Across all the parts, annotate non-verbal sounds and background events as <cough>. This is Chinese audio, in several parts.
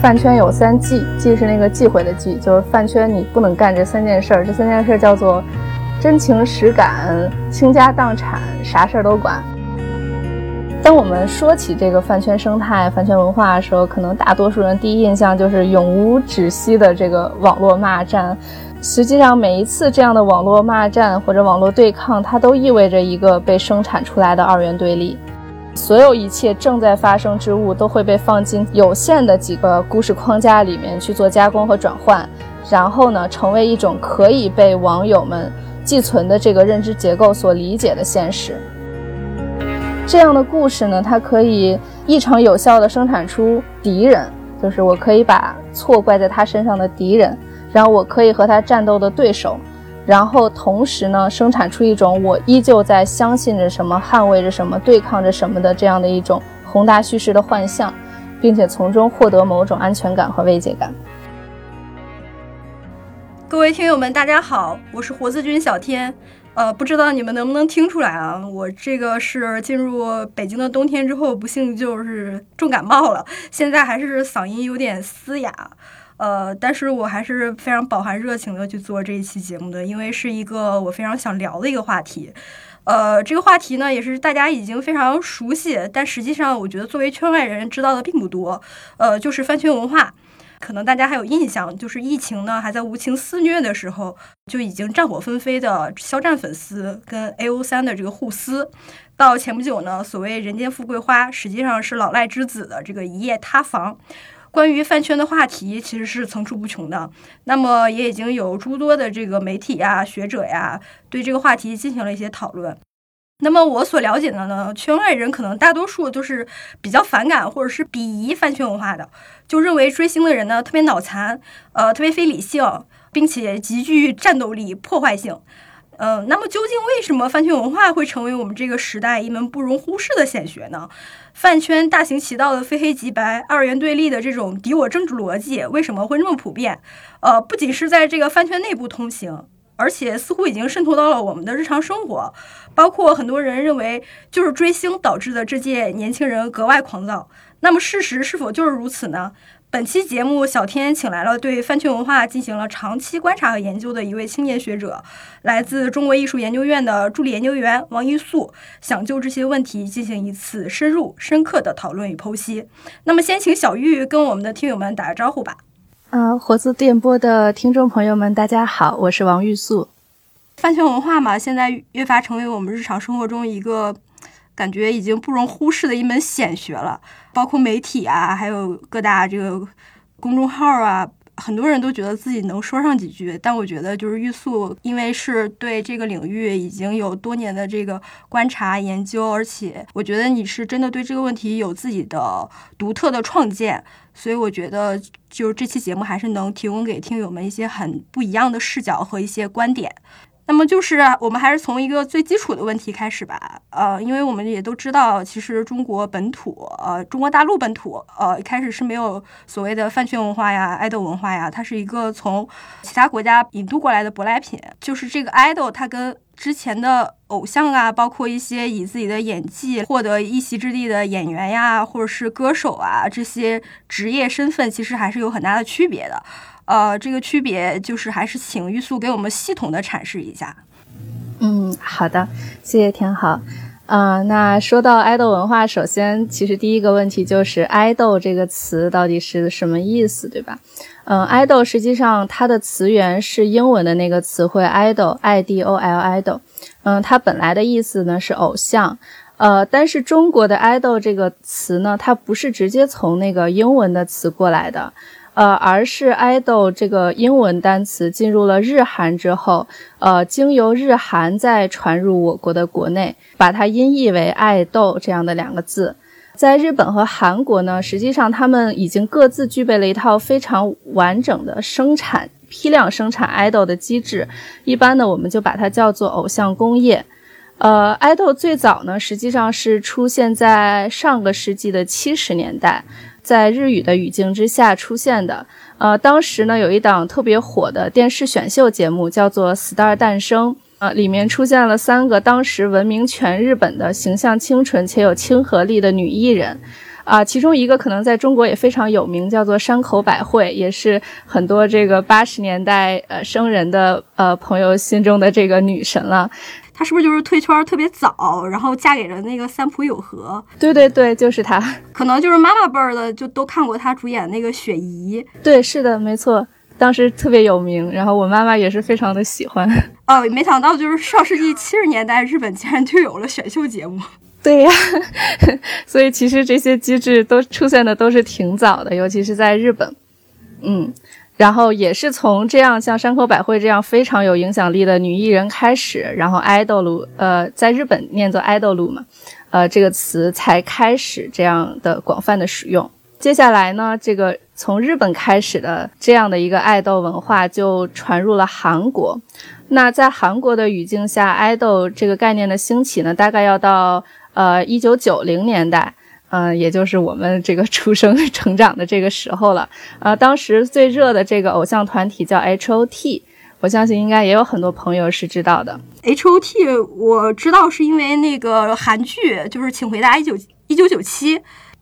饭圈有三忌，忌是那个忌讳的忌，就是饭圈你不能干这三件事儿。这三件事叫做真情实感、倾家荡产、啥事儿都管。当我们说起这个饭圈生态、饭圈文化的时候，可能大多数人第一印象就是永无止息的这个网络骂战。实际上，每一次这样的网络骂战或者网络对抗，它都意味着一个被生产出来的二元对立。所有一切正在发生之物都会被放进有限的几个故事框架里面去做加工和转换，然后呢，成为一种可以被网友们寄存的这个认知结构所理解的现实。这样的故事呢，它可以异常有效地生产出敌人，就是我可以把错怪在他身上的敌人，然后我可以和他战斗的对手。然后同时呢，生产出一种我依旧在相信着什么、捍卫着什么、对抗着什么的这样的一种宏大叙事的幻象，并且从中获得某种安全感和慰藉感。各位听友们，大家好，我是活字君小天。呃，不知道你们能不能听出来啊？我这个是进入北京的冬天之后，不幸就是重感冒了，现在还是嗓音有点嘶哑。呃，但是我还是非常饱含热情的去做这一期节目的，因为是一个我非常想聊的一个话题。呃，这个话题呢，也是大家已经非常熟悉，但实际上我觉得作为圈外人知道的并不多。呃，就是饭圈文化，可能大家还有印象，就是疫情呢还在无情肆虐的时候，就已经战火纷飞的肖战粉丝跟 A O 三的这个互撕，到前不久呢，所谓人间富贵花，实际上是老赖之子的这个一夜塌房。关于饭圈的话题其实是层出不穷的，那么也已经有诸多的这个媒体呀、学者呀对这个话题进行了一些讨论。那么我所了解的呢，圈外人可能大多数都是比较反感或者是鄙夷饭圈文化的，就认为追星的人呢特别脑残，呃，特别非理性，并且极具战斗力、破坏性。嗯，那么究竟为什么饭圈文化会成为我们这个时代一门不容忽视的显学呢？饭圈大行其道的非黑即白、二元对立的这种敌我政治逻辑为什么会那么普遍？呃，不仅是在这个饭圈内部通行，而且似乎已经渗透到了我们的日常生活，包括很多人认为就是追星导致的这届年轻人格外狂躁。那么事实是否就是如此呢？本期节目，小天请来了对饭圈文化进行了长期观察和研究的一位青年学者，来自中国艺术研究院的助理研究员王玉素，想就这些问题进行一次深入、深刻的讨论与剖析。那么，先请小玉跟我们的听友们打个招呼吧。嗯，活字电波的听众朋友们，大家好，我是王玉素。饭圈文化嘛，现在越发成为我们日常生活中一个。感觉已经不容忽视的一门显学了，包括媒体啊，还有各大这个公众号啊，很多人都觉得自己能说上几句。但我觉得，就是玉素，因为是对这个领域已经有多年的这个观察研究，而且我觉得你是真的对这个问题有自己的独特的创建，所以我觉得，就是这期节目还是能提供给听友们一些很不一样的视角和一些观点。那么就是我们还是从一个最基础的问题开始吧，呃，因为我们也都知道，其实中国本土，呃，中国大陆本土，呃，开始是没有所谓的饭圈文化呀、爱豆文化呀，它是一个从其他国家引渡过来的舶来品。就是这个爱豆，它跟之前的偶像啊，包括一些以自己的演技获得一席之地的演员呀，或者是歌手啊，这些职业身份，其实还是有很大的区别的。呃，这个区别就是还是请玉素给我们系统的阐释一下。嗯，好的，谢谢挺好。嗯，那说到爱豆文化，首先其实第一个问题就是爱豆这个词到底是什么意思，对吧？嗯，爱豆实际上它的词源是英文的那个词汇 idol，i d o l idol。嗯，它本来的意思呢是偶像。呃，但是中国的爱豆这个词呢，它不是直接从那个英文的词过来的。呃，而是 idol 这个英文单词进入了日韩之后，呃，经由日韩再传入我国的国内，把它音译为爱豆这样的两个字。在日本和韩国呢，实际上他们已经各自具备了一套非常完整的生产批量生产 idol 的机制。一般呢，我们就把它叫做偶像工业。呃，idol 最早呢，实际上是出现在上个世纪的七十年代。在日语的语境之下出现的，呃，当时呢有一档特别火的电视选秀节目，叫做《Star 诞生》，呃，里面出现了三个当时闻名全日本的形象清纯且有亲和力的女艺人，啊，其中一个可能在中国也非常有名，叫做山口百惠，也是很多这个八十年代呃生人的呃朋友心中的这个女神了。她是不是就是退圈特别早，然后嫁给了那个三浦友和？对对对，就是她。可能就是妈妈辈儿的就都看过她主演那个雪姨。对，是的，没错，当时特别有名，然后我妈妈也是非常的喜欢。<laughs> 哦，没想到就是上世纪七十年代，日本竟然就有了选秀节目。对呀，<laughs> 所以其实这些机制都出现的都是挺早的，尤其是在日本，嗯，然后也是从这样像山口百惠这样非常有影响力的女艺人开始，然后 idol，呃，在日本念作 idol 嘛，呃，这个词才开始这样的广泛的使用。接下来呢，这个从日本开始的这样的一个爱豆文化就传入了韩国。那在韩国的语境下，爱豆这个概念的兴起呢，大概要到。呃，一九九零年代，嗯，也就是我们这个出生 <laughs> 成长的这个时候了。呃，当时最热的这个偶像团体叫 H O T，我相信应该也有很多朋友是知道的。H O T 我知道是因为那个韩剧，就是《请回答一九一九九七》。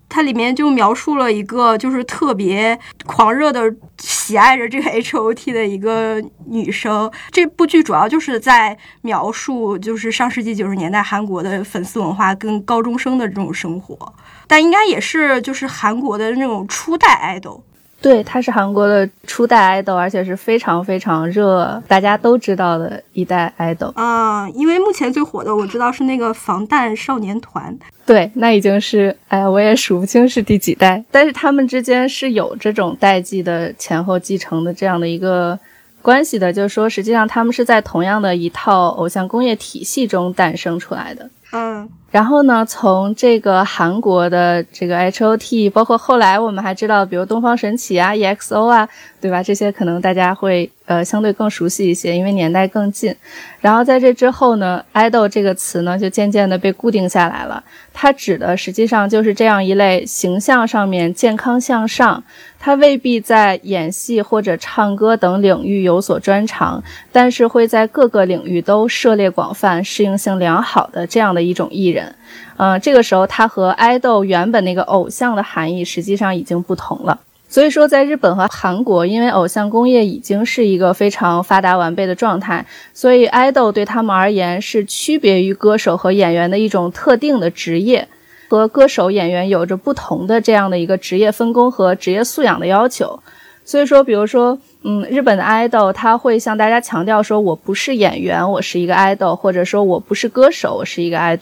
它里面就描述了一个就是特别狂热的喜爱着这个 <laughs> H O T 的一个女生。这部剧主要就是在描述就是上世纪九十年代韩国的粉丝文化跟高中生的这种生活，但应该也是就是韩国的那种初代爱豆。对，他是韩国的初代爱豆，而且是非常非常热，大家都知道的一代爱豆啊。因为目前最火的，我知道是那个防弹少年团。对，那已经是，哎呀，我也数不清是第几代，但是他们之间是有这种代际的前后继承的这样的一个关系的，就是说，实际上他们是在同样的一套偶像工业体系中诞生出来的。嗯。然后呢，从这个韩国的这个 H O T，包括后来我们还知道，比如东方神起啊、E X O 啊，对吧？这些可能大家会呃相对更熟悉一些，因为年代更近。然后在这之后呢，idol 这个词呢就渐渐的被固定下来了。它指的实际上就是这样一类形象上面健康向上，他未必在演戏或者唱歌等领域有所专长，但是会在各个领域都涉猎广泛、适应性良好的这样的一种艺人。嗯，这个时候他和爱豆原本那个偶像的含义实际上已经不同了。所以说，在日本和韩国，因为偶像工业已经是一个非常发达完备的状态，所以爱豆对他们而言是区别于歌手和演员的一种特定的职业，和歌手演员有着不同的这样的一个职业分工和职业素养的要求。所以说，比如说，嗯，日本的爱豆他会向大家强调说：“我不是演员，我是一个爱豆，或者说我不是歌手，我是一个爱”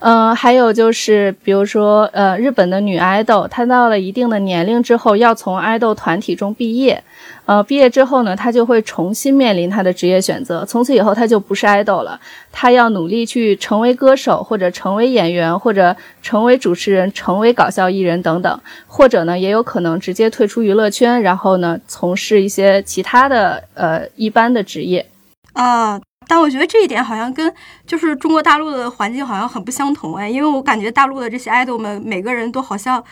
嗯，还有就是，比如说，呃，日本的女爱豆，她到了一定的年龄之后，要从爱豆团体中毕业。呃，毕业之后呢，她就会重新面临她的职业选择。从此以后，她就不是爱豆了，她要努力去成为歌手，或者成为演员，或者成为主持人，成为搞笑艺人等等。或者呢，也有可能直接退出娱乐圈，然后呢，从事一些其他的呃一般的职业。啊。但我觉得这一点好像跟就是中国大陆的环境好像很不相同哎，因为我感觉大陆的这些爱豆们每个人都好像。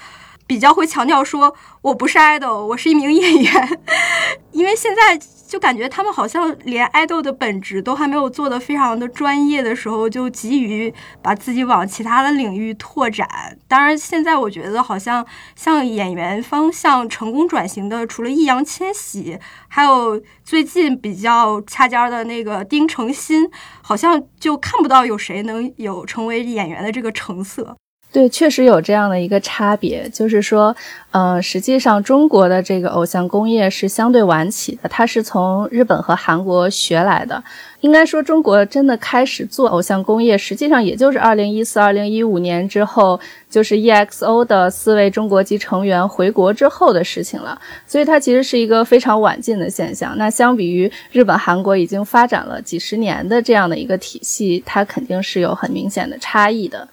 比较会强调说，我不是 idol，我是一名演员，<laughs> 因为现在就感觉他们好像连爱豆的本质都还没有做得非常的专业的时候，就急于把自己往其他的领域拓展。当然，现在我觉得好像像演员方向成功转型的，除了易烊千玺，还有最近比较掐尖的那个丁程鑫，好像就看不到有谁能有成为演员的这个成色。对，确实有这样的一个差别，就是说，呃，实际上中国的这个偶像工业是相对晚起的，它是从日本和韩国学来的。应该说，中国真的开始做偶像工业，实际上也就是二零一四、二零一五年之后，就是 EXO 的四位中国籍成员回国之后的事情了。所以它其实是一个非常晚近的现象。那相比于日本、韩国已经发展了几十年的这样的一个体系，它肯定是有很明显的差异的。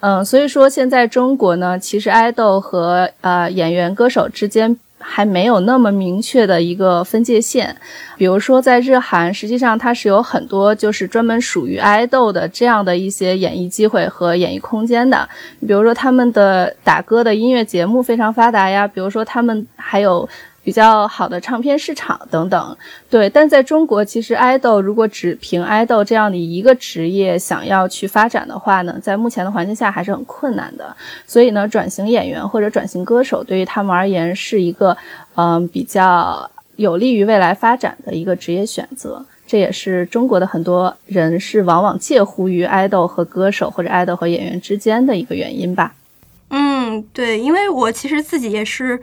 嗯，所以说现在中国呢，其实爱豆和呃演员、歌手之间还没有那么明确的一个分界线。比如说在日韩，实际上它是有很多就是专门属于爱豆的这样的一些演艺机会和演艺空间的。比如说他们的打歌的音乐节目非常发达呀，比如说他们还有。比较好的唱片市场等等。对，但在中国，其实爱豆如果只凭爱豆这样的一个职业想要去发展的话呢，在目前的环境下还是很困难的。所以呢，转型演员或者转型歌手对于他们而言是一个嗯比较有利于未来发展的一个职业选择。这也是中国的很多人是往往介乎于爱豆和歌手或者爱豆和演员之间的一个原因吧。嗯，对，因为我其实自己也是，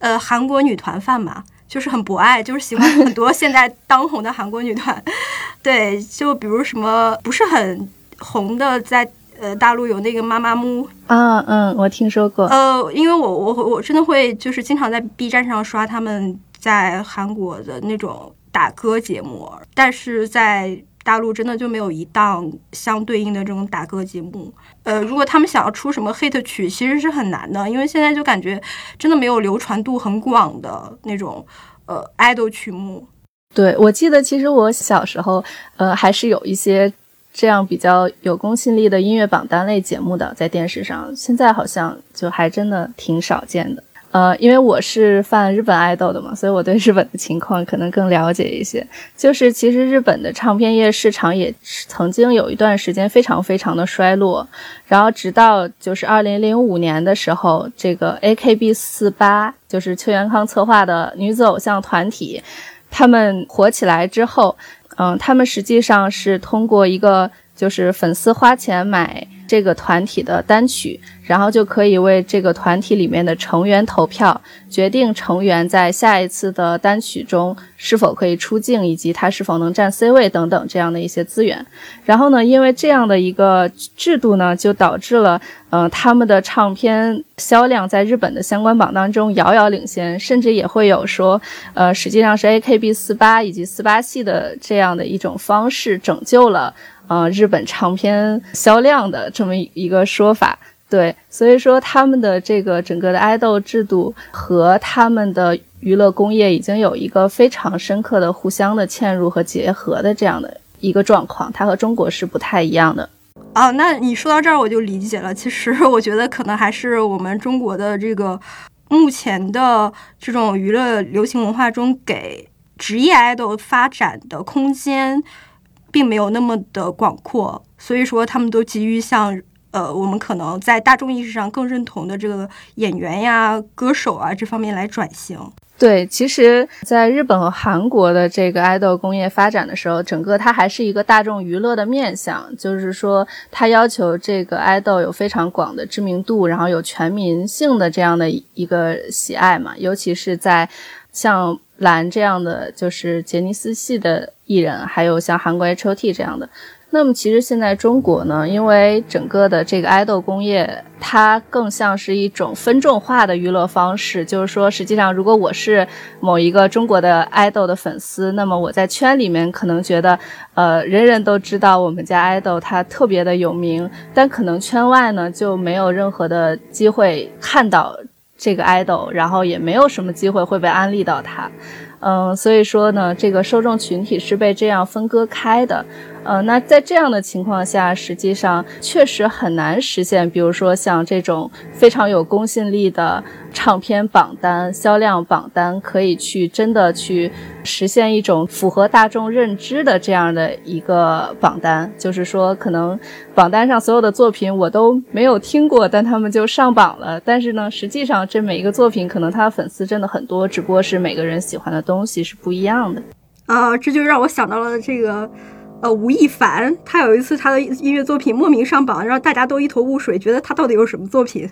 呃，韩国女团范嘛，就是很博爱，就是喜欢很多现在当红的韩国女团。<laughs> 对，就比如什么不是很红的，在呃大陆有那个妈妈木啊，嗯，我听说过。呃，因为我我我真的会就是经常在 B 站上刷他们在韩国的那种。打歌节目，但是在大陆真的就没有一档相对应的这种打歌节目。呃，如果他们想要出什么 hit 曲，其实是很难的，因为现在就感觉真的没有流传度很广的那种呃 idol 曲目。对，我记得其实我小时候呃还是有一些这样比较有公信力的音乐榜单类节目的在电视上，现在好像就还真的挺少见的。呃，因为我是犯日本爱豆的嘛，所以我对日本的情况可能更了解一些。就是其实日本的唱片业市场也曾经有一段时间非常非常的衰落，然后直到就是二零零五年的时候，这个 AKB 四八就是邱元康策划的女子偶像团体，他们火起来之后，嗯，他们实际上是通过一个就是粉丝花钱买。这个团体的单曲，然后就可以为这个团体里面的成员投票，决定成员在下一次的单曲中是否可以出镜，以及他是否能占 C 位等等这样的一些资源。然后呢，因为这样的一个制度呢，就导致了，嗯，他们的唱片销量在日本的相关榜当中遥遥领先，甚至也会有说，呃，实际上是 AKB 四八以及四八系的这样的一种方式拯救了。呃，日本唱片销量的这么一个说法，对，所以说他们的这个整个的爱豆制度和他们的娱乐工业已经有一个非常深刻的互相的嵌入和结合的这样的一个状况，它和中国是不太一样的。哦，那你说到这儿我就理解了。其实我觉得可能还是我们中国的这个目前的这种娱乐流行文化中给职业爱豆发展的空间。并没有那么的广阔，所以说他们都急于向呃我们可能在大众意识上更认同的这个演员呀、歌手啊这方面来转型。对，其实，在日本和韩国的这个爱豆工业发展的时候，整个它还是一个大众娱乐的面向，就是说它要求这个爱豆有非常广的知名度，然后有全民性的这样的一个喜爱嘛，尤其是在像。蓝这样的就是杰尼斯系的艺人，还有像韩国 H.O.T 这样的。那么其实现在中国呢，因为整个的这个爱豆工业，它更像是一种分众化的娱乐方式。就是说，实际上如果我是某一个中国的爱豆的粉丝，那么我在圈里面可能觉得，呃，人人都知道我们家爱豆他特别的有名，但可能圈外呢就没有任何的机会看到。这个 idol，然后也没有什么机会会被安利到他，嗯，所以说呢，这个受众群体是被这样分割开的。呃，那在这样的情况下，实际上确实很难实现，比如说像这种非常有公信力的唱片榜单、销量榜单，可以去真的去实现一种符合大众认知的这样的一个榜单。就是说，可能榜单上所有的作品我都没有听过，但他们就上榜了。但是呢，实际上这每一个作品，可能他的粉丝真的很多，只不过是每个人喜欢的东西是不一样的。啊，这就让我想到了这个。呃，吴亦凡，他有一次他的音乐作品莫名上榜，让大家都一头雾水，觉得他到底有什么作品。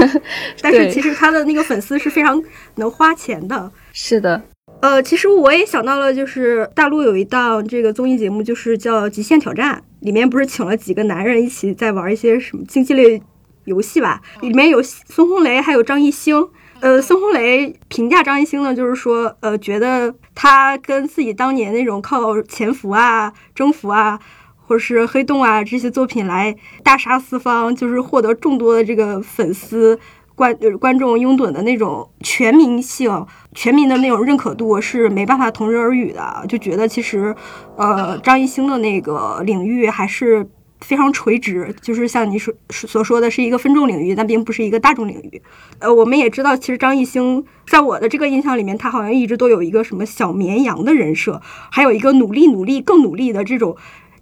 <laughs> 但是其实他的那个粉丝是非常能花钱的。<laughs> 是的。呃，其实我也想到了，就是大陆有一档这个综艺节目，就是叫《极限挑战》，里面不是请了几个男人一起在玩一些什么竞技类游戏吧？里面有孙红雷，还有张艺兴。呃，孙红雷评价张艺兴呢，就是说，呃，觉得他跟自己当年那种靠潜伏啊、征服啊，或者是黑洞啊这些作品来大杀四方，就是获得众多的这个粉丝、观观众拥趸的那种全民性、全民的那种认可度是没办法同日而语的。就觉得其实，呃，张艺兴的那个领域还是非常垂直，就是像你所所说的是一个分众领域，但并不是一个大众领域。呃，我们也知道，其实张艺兴在我的这个印象里面，他好像一直都有一个什么小绵羊的人设，还有一个努力努力更努力的这种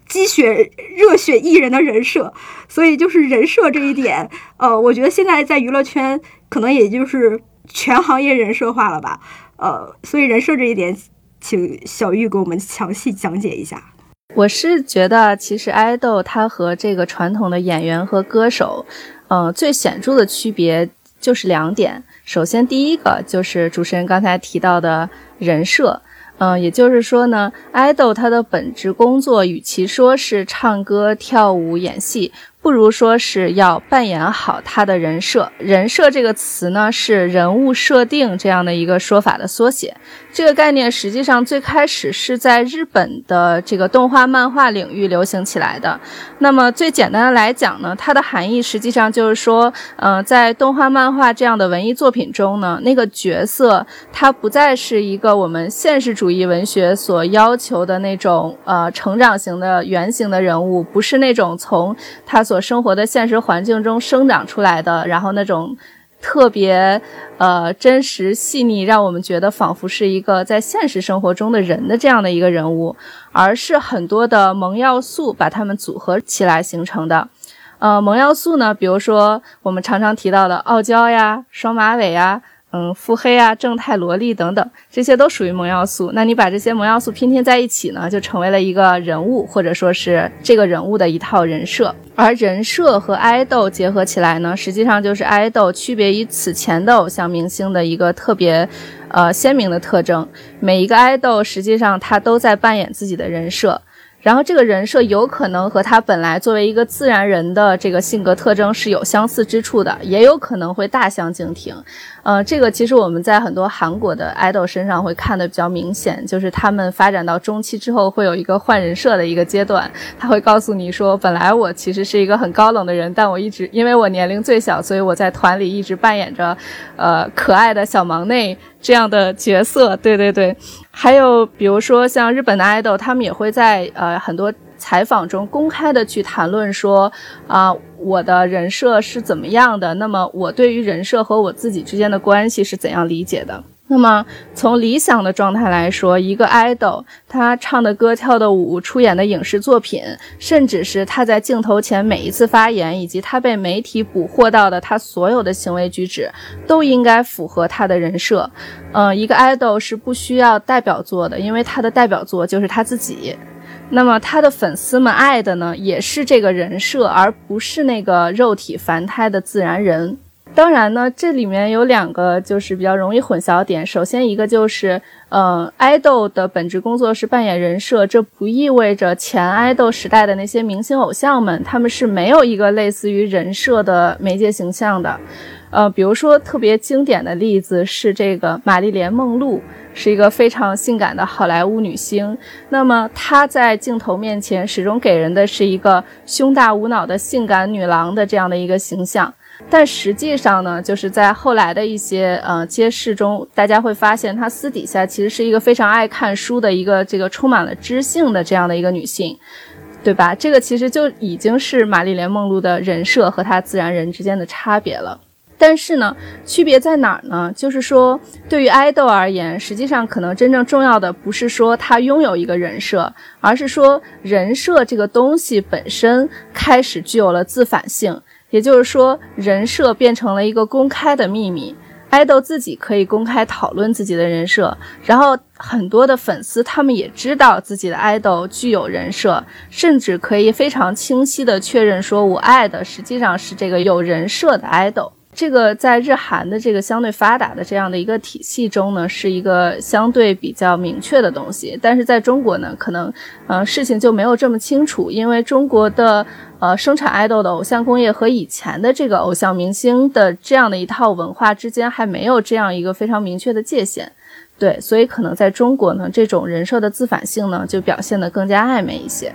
鸡血热血艺人的人设。所以就是人设这一点，呃，我觉得现在在娱乐圈可能也就是全行业人设化了吧。呃，所以人设这一点，请小玉给我们详细讲解一下。我是觉得，其实爱豆他和这个传统的演员和歌手，呃，最显著的区别就是两点。首先，第一个就是主持人刚才提到的人设，嗯，也就是说呢，爱豆他的本职工作与其说是唱歌、跳舞、演戏。不如说是要扮演好他的人设。人设这个词呢，是人物设定这样的一个说法的缩写。这个概念实际上最开始是在日本的这个动画漫画领域流行起来的。那么最简单的来讲呢，它的含义实际上就是说，呃，在动画漫画这样的文艺作品中呢，那个角色他不再是一个我们现实主义文学所要求的那种呃成长型的原型的人物，不是那种从他所所生活的现实环境中生长出来的，然后那种。特别，呃，真实细腻，让我们觉得仿佛是一个在现实生活中的人的这样的一个人物，而是很多的萌要素把它们组合起来形成的。呃，萌要素呢，比如说我们常常提到的傲娇呀、双马尾呀。嗯，腹黑啊，正太萝莉等等，这些都属于萌要素。那你把这些萌要素拼贴在一起呢，就成为了一个人物，或者说是这个人物的一套人设。而人设和爱豆结合起来呢，实际上就是爱豆区别于此前的偶像明星的一个特别，呃，鲜明的特征。每一个爱豆实际上他都在扮演自己的人设。然后这个人设有可能和他本来作为一个自然人的这个性格特征是有相似之处的，也有可能会大相径庭。呃，这个其实我们在很多韩国的 idol 身上会看的比较明显，就是他们发展到中期之后会有一个换人设的一个阶段，他会告诉你说，本来我其实是一个很高冷的人，但我一直因为我年龄最小，所以我在团里一直扮演着，呃，可爱的小忙内这样的角色。对对对。还有，比如说像日本的 idol，他们也会在呃很多采访中公开的去谈论说，啊，我的人设是怎么样的？那么我对于人设和我自己之间的关系是怎样理解的？那么从理想的状态来说，一个 idol 他唱的歌、跳的舞、出演的影视作品，甚至是他在镜头前每一次发言，以及他被媒体捕获到的他所有的行为举止，都应该符合他的人设。嗯，一个 idol 是不需要代表作的，因为他的代表作就是他自己。那么他的粉丝们爱的呢，也是这个人设，而不是那个肉体凡胎的自然人。当然呢，这里面有两个就是比较容易混淆点。首先一个就是，呃，爱豆的本职工作是扮演人设，这不意味着前爱豆时代的那些明星偶像们他们是没有一个类似于人设的媒介形象的。呃，比如说特别经典的例子是这个玛丽莲梦露，是一个非常性感的好莱坞女星。那么她在镜头面前始终给人的是一个胸大无脑的性感女郎的这样的一个形象。但实际上呢，就是在后来的一些呃揭示中，大家会发现她私底下其实是一个非常爱看书的一个这个充满了知性的这样的一个女性，对吧？这个其实就已经是玛丽莲梦露的人设和她自然人之间的差别了。但是呢，区别在哪儿呢？就是说，对于爱豆而言，实际上可能真正重要的不是说他拥有一个人设，而是说人设这个东西本身开始具有了自反性。也就是说，人设变成了一个公开的秘密，爱豆自己可以公开讨论自己的人设，然后很多的粉丝他们也知道自己的爱豆具有人设，甚至可以非常清晰的确认说，我爱的实际上是这个有人设的爱豆。这个在日韩的这个相对发达的这样的一个体系中呢，是一个相对比较明确的东西。但是在中国呢，可能呃事情就没有这么清楚，因为中国的呃生产爱豆的偶像工业和以前的这个偶像明星的这样的一套文化之间还没有这样一个非常明确的界限。对，所以可能在中国呢，这种人设的自反性呢，就表现得更加暧昧一些。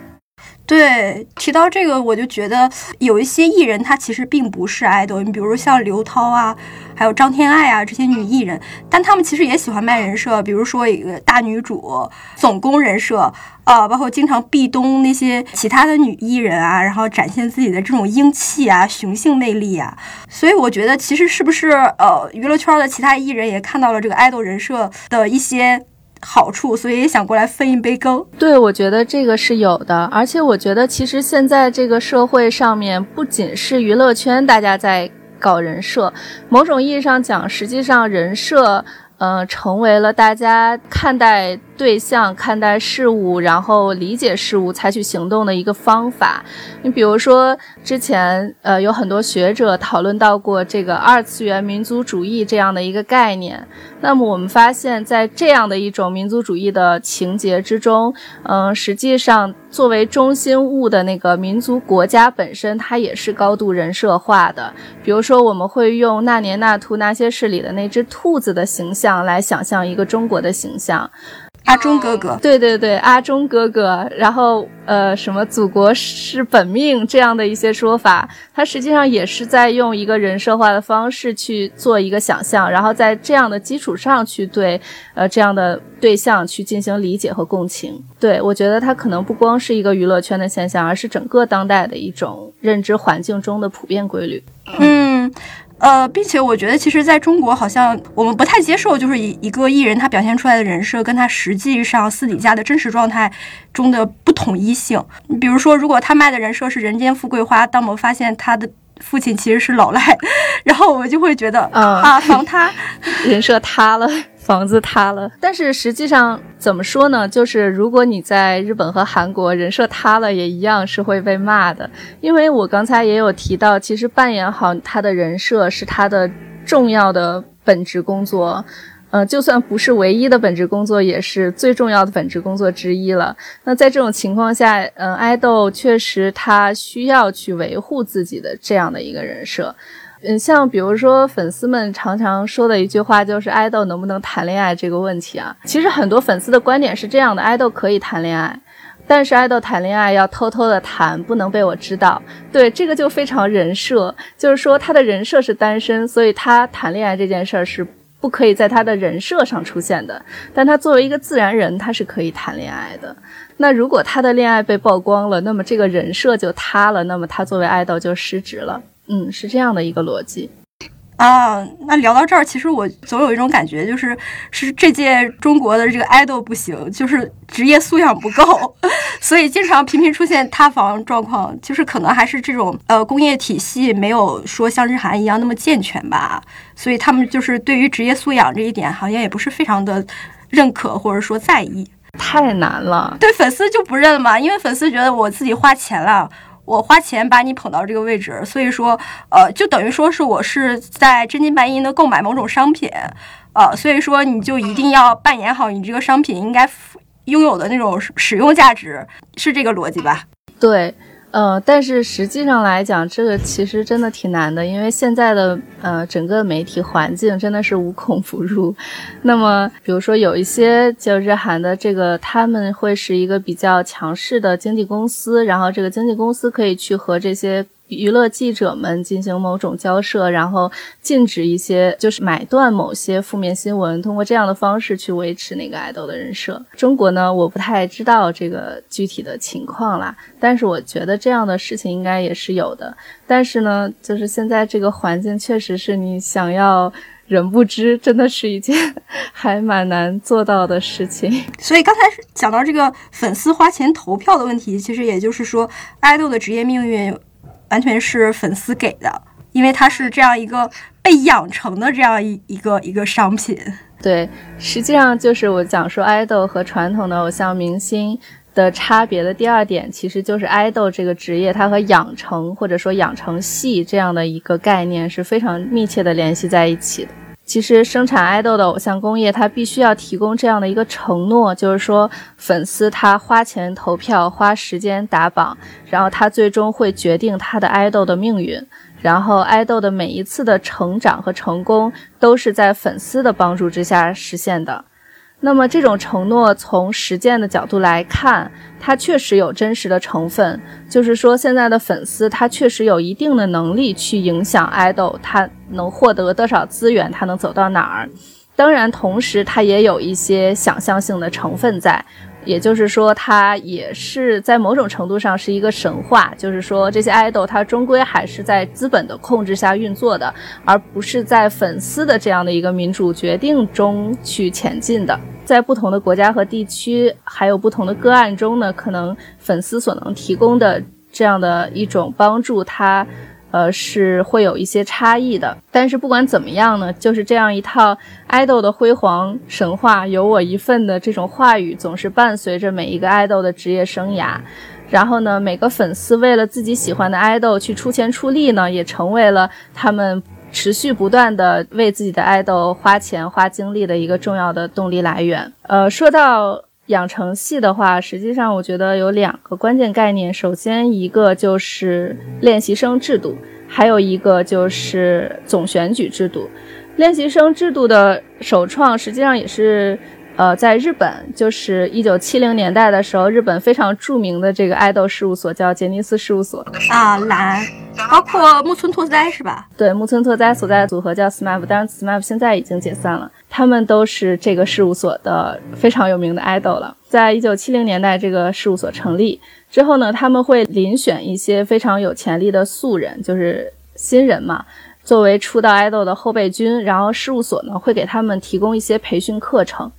对，提到这个，我就觉得有一些艺人，他其实并不是爱豆。你比如像刘涛啊，还有张天爱啊这些女艺人，但他们其实也喜欢卖人设，比如说一个大女主、总攻人设。啊，包括经常壁咚那些其他的女艺人啊，然后展现自己的这种英气啊、雄性魅力啊。所以我觉得，其实是不是呃，娱乐圈的其他艺人也看到了这个爱豆人设的一些好处，所以也想过来分一杯羹。对，我觉得这个是有的，而且我觉得其实现在这个社会上面，不仅是娱乐圈大家在搞人设，某种意义上讲，实际上人设。呃，成为了大家看待对象、看待事物，然后理解事物、采取行动的一个方法。你比如说，之前呃有很多学者讨论到过这个二次元民族主义这样的一个概念。那么我们发现，在这样的一种民族主义的情节之中，嗯，实际上作为中心物的那个民族国家本身，它也是高度人设化的。比如说，我们会用《那年那兔那些事》里的那只兔子的形象来想象一个中国的形象。阿忠哥哥，对对对，阿忠哥哥，然后呃，什么祖国是本命这样的一些说法，他实际上也是在用一个人设化的方式去做一个想象，然后在这样的基础上去对呃这样的对象去进行理解和共情。对我觉得他可能不光是一个娱乐圈的现象，而是整个当代的一种认知环境中的普遍规律。嗯。呃，并且我觉得，其实在中国，好像我们不太接受，就是一一个艺人他表现出来的人设，跟他实际上私底下的真实状态中的不统一性。你比如说，如果他卖的人设是人间富贵花，当我们发现他的父亲其实是老赖，然后我们就会觉得啊，防他 <laughs> 人设塌了。房子塌了，但是实际上怎么说呢？就是如果你在日本和韩国人设塌了，也一样是会被骂的。因为我刚才也有提到，其实扮演好他的人设是他的重要的本职工作，呃，就算不是唯一的本职工作，也是最重要的本职工作之一了。那在这种情况下，嗯，爱豆确实他需要去维护自己的这样的一个人设。嗯，像比如说粉丝们常常说的一句话，就是爱豆能不能谈恋爱这个问题啊。其实很多粉丝的观点是这样的：爱豆可以谈恋爱，但是爱豆谈恋爱要偷偷的谈，不能被我知道。对，这个就非常人设，就是说他的人设是单身，所以他谈恋爱这件事儿是不可以在他的人设上出现的。但他作为一个自然人，他是可以谈恋爱的。那如果他的恋爱被曝光了，那么这个人设就塌了，那么他作为爱豆就失职了。嗯，是这样的一个逻辑啊。那聊到这儿，其实我总有一种感觉，就是是这届中国的这个爱豆不行，就是职业素养不够，<laughs> 所以经常频频出现塌房状况。就是可能还是这种呃工业体系没有说像日韩一样那么健全吧，所以他们就是对于职业素养这一点，好像也不是非常的认可或者说在意。太难了，对粉丝就不认嘛，因为粉丝觉得我自己花钱了。我花钱把你捧到这个位置，所以说，呃，就等于说是我是在真金白银的购买某种商品，呃，所以说你就一定要扮演好你这个商品应该拥有的那种使用价值，是这个逻辑吧？对。呃，但是实际上来讲，这个其实真的挺难的，因为现在的呃整个媒体环境真的是无孔不入。那么，比如说有一些就日韩的这个，他们会是一个比较强势的经纪公司，然后这个经纪公司可以去和这些。娱乐记者们进行某种交涉，然后禁止一些就是买断某些负面新闻，通过这样的方式去维持那个爱豆的人设。中国呢，我不太知道这个具体的情况啦，但是我觉得这样的事情应该也是有的。但是呢，就是现在这个环境确实是你想要人不知，真的是一件 <laughs> 还蛮难做到的事情。所以刚才讲到这个粉丝花钱投票的问题，其实也就是说，爱豆的职业命运。完全是粉丝给的，因为它是这样一个被养成的这样一一个一个商品。对，实际上就是我讲说爱豆和传统的偶像明星的差别的第二点，其实就是爱豆这个职业，它和养成或者说养成系这样的一个概念是非常密切的联系在一起的。其实生产爱豆的偶像工业，它必须要提供这样的一个承诺，就是说粉丝他花钱投票、花时间打榜，然后他最终会决定他的爱豆的命运，然后爱豆的每一次的成长和成功都是在粉丝的帮助之下实现的。那么这种承诺从实践的角度来看，它确实有真实的成分，就是说现在的粉丝他确实有一定的能力去影响爱豆，他能获得多少资源，他能走到哪儿。当然，同时它也有一些想象性的成分在，也就是说，它也是在某种程度上是一个神话，就是说这些爱豆它终归还是在资本的控制下运作的，而不是在粉丝的这样的一个民主决定中去前进的。在不同的国家和地区，还有不同的个案中呢，可能粉丝所能提供的这样的一种帮助，它。呃，是会有一些差异的，但是不管怎么样呢，就是这样一套爱豆的辉煌神话，有我一份的这种话语，总是伴随着每一个爱豆的职业生涯。然后呢，每个粉丝为了自己喜欢的爱豆去出钱出力呢，也成为了他们持续不断的为自己的爱豆花钱花精力的一个重要的动力来源。呃，说到。养成系的话，实际上我觉得有两个关键概念。首先，一个就是练习生制度，还有一个就是总选举制度。练习生制度的首创，实际上也是。呃，在日本，就是一九七零年代的时候，日本非常著名的这个爱豆事务所叫杰尼斯事务所啊，蓝，包括木村拓哉是吧？对，木村拓哉所在的组合叫 SMAP，但是 SMAP 现在已经解散了。他们都是这个事务所的非常有名的爱豆了。在一九七零年代，这个事务所成立之后呢，他们会遴选一些非常有潜力的素人，就是新人嘛，作为出道爱豆的后备军，然后事务所呢会给他们提供一些培训课程。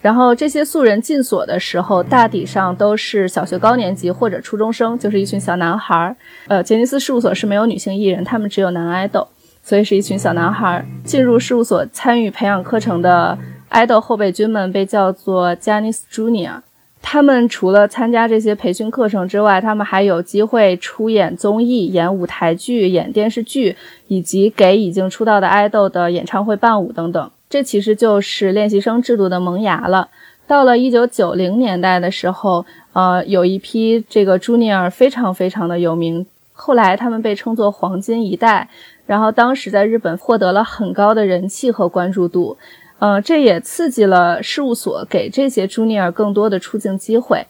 然后这些素人进所的时候，大抵上都是小学高年级或者初中生，就是一群小男孩儿。呃，杰尼斯事务所是没有女性艺人，他们只有男爱豆，所以是一群小男孩儿进入事务所参与培养课程的爱豆后备军们被叫做 Janis Junior。他们除了参加这些培训课程之外，他们还有机会出演综艺、演舞台剧、演电视剧，以及给已经出道的爱豆的演唱会伴舞等等。这其实就是练习生制度的萌芽了。到了一九九零年代的时候，呃，有一批这个 Junior 非常非常的有名，后来他们被称作黄金一代。然后当时在日本获得了很高的人气和关注度，呃，这也刺激了事务所给这些 Junior 更多的出镜机会。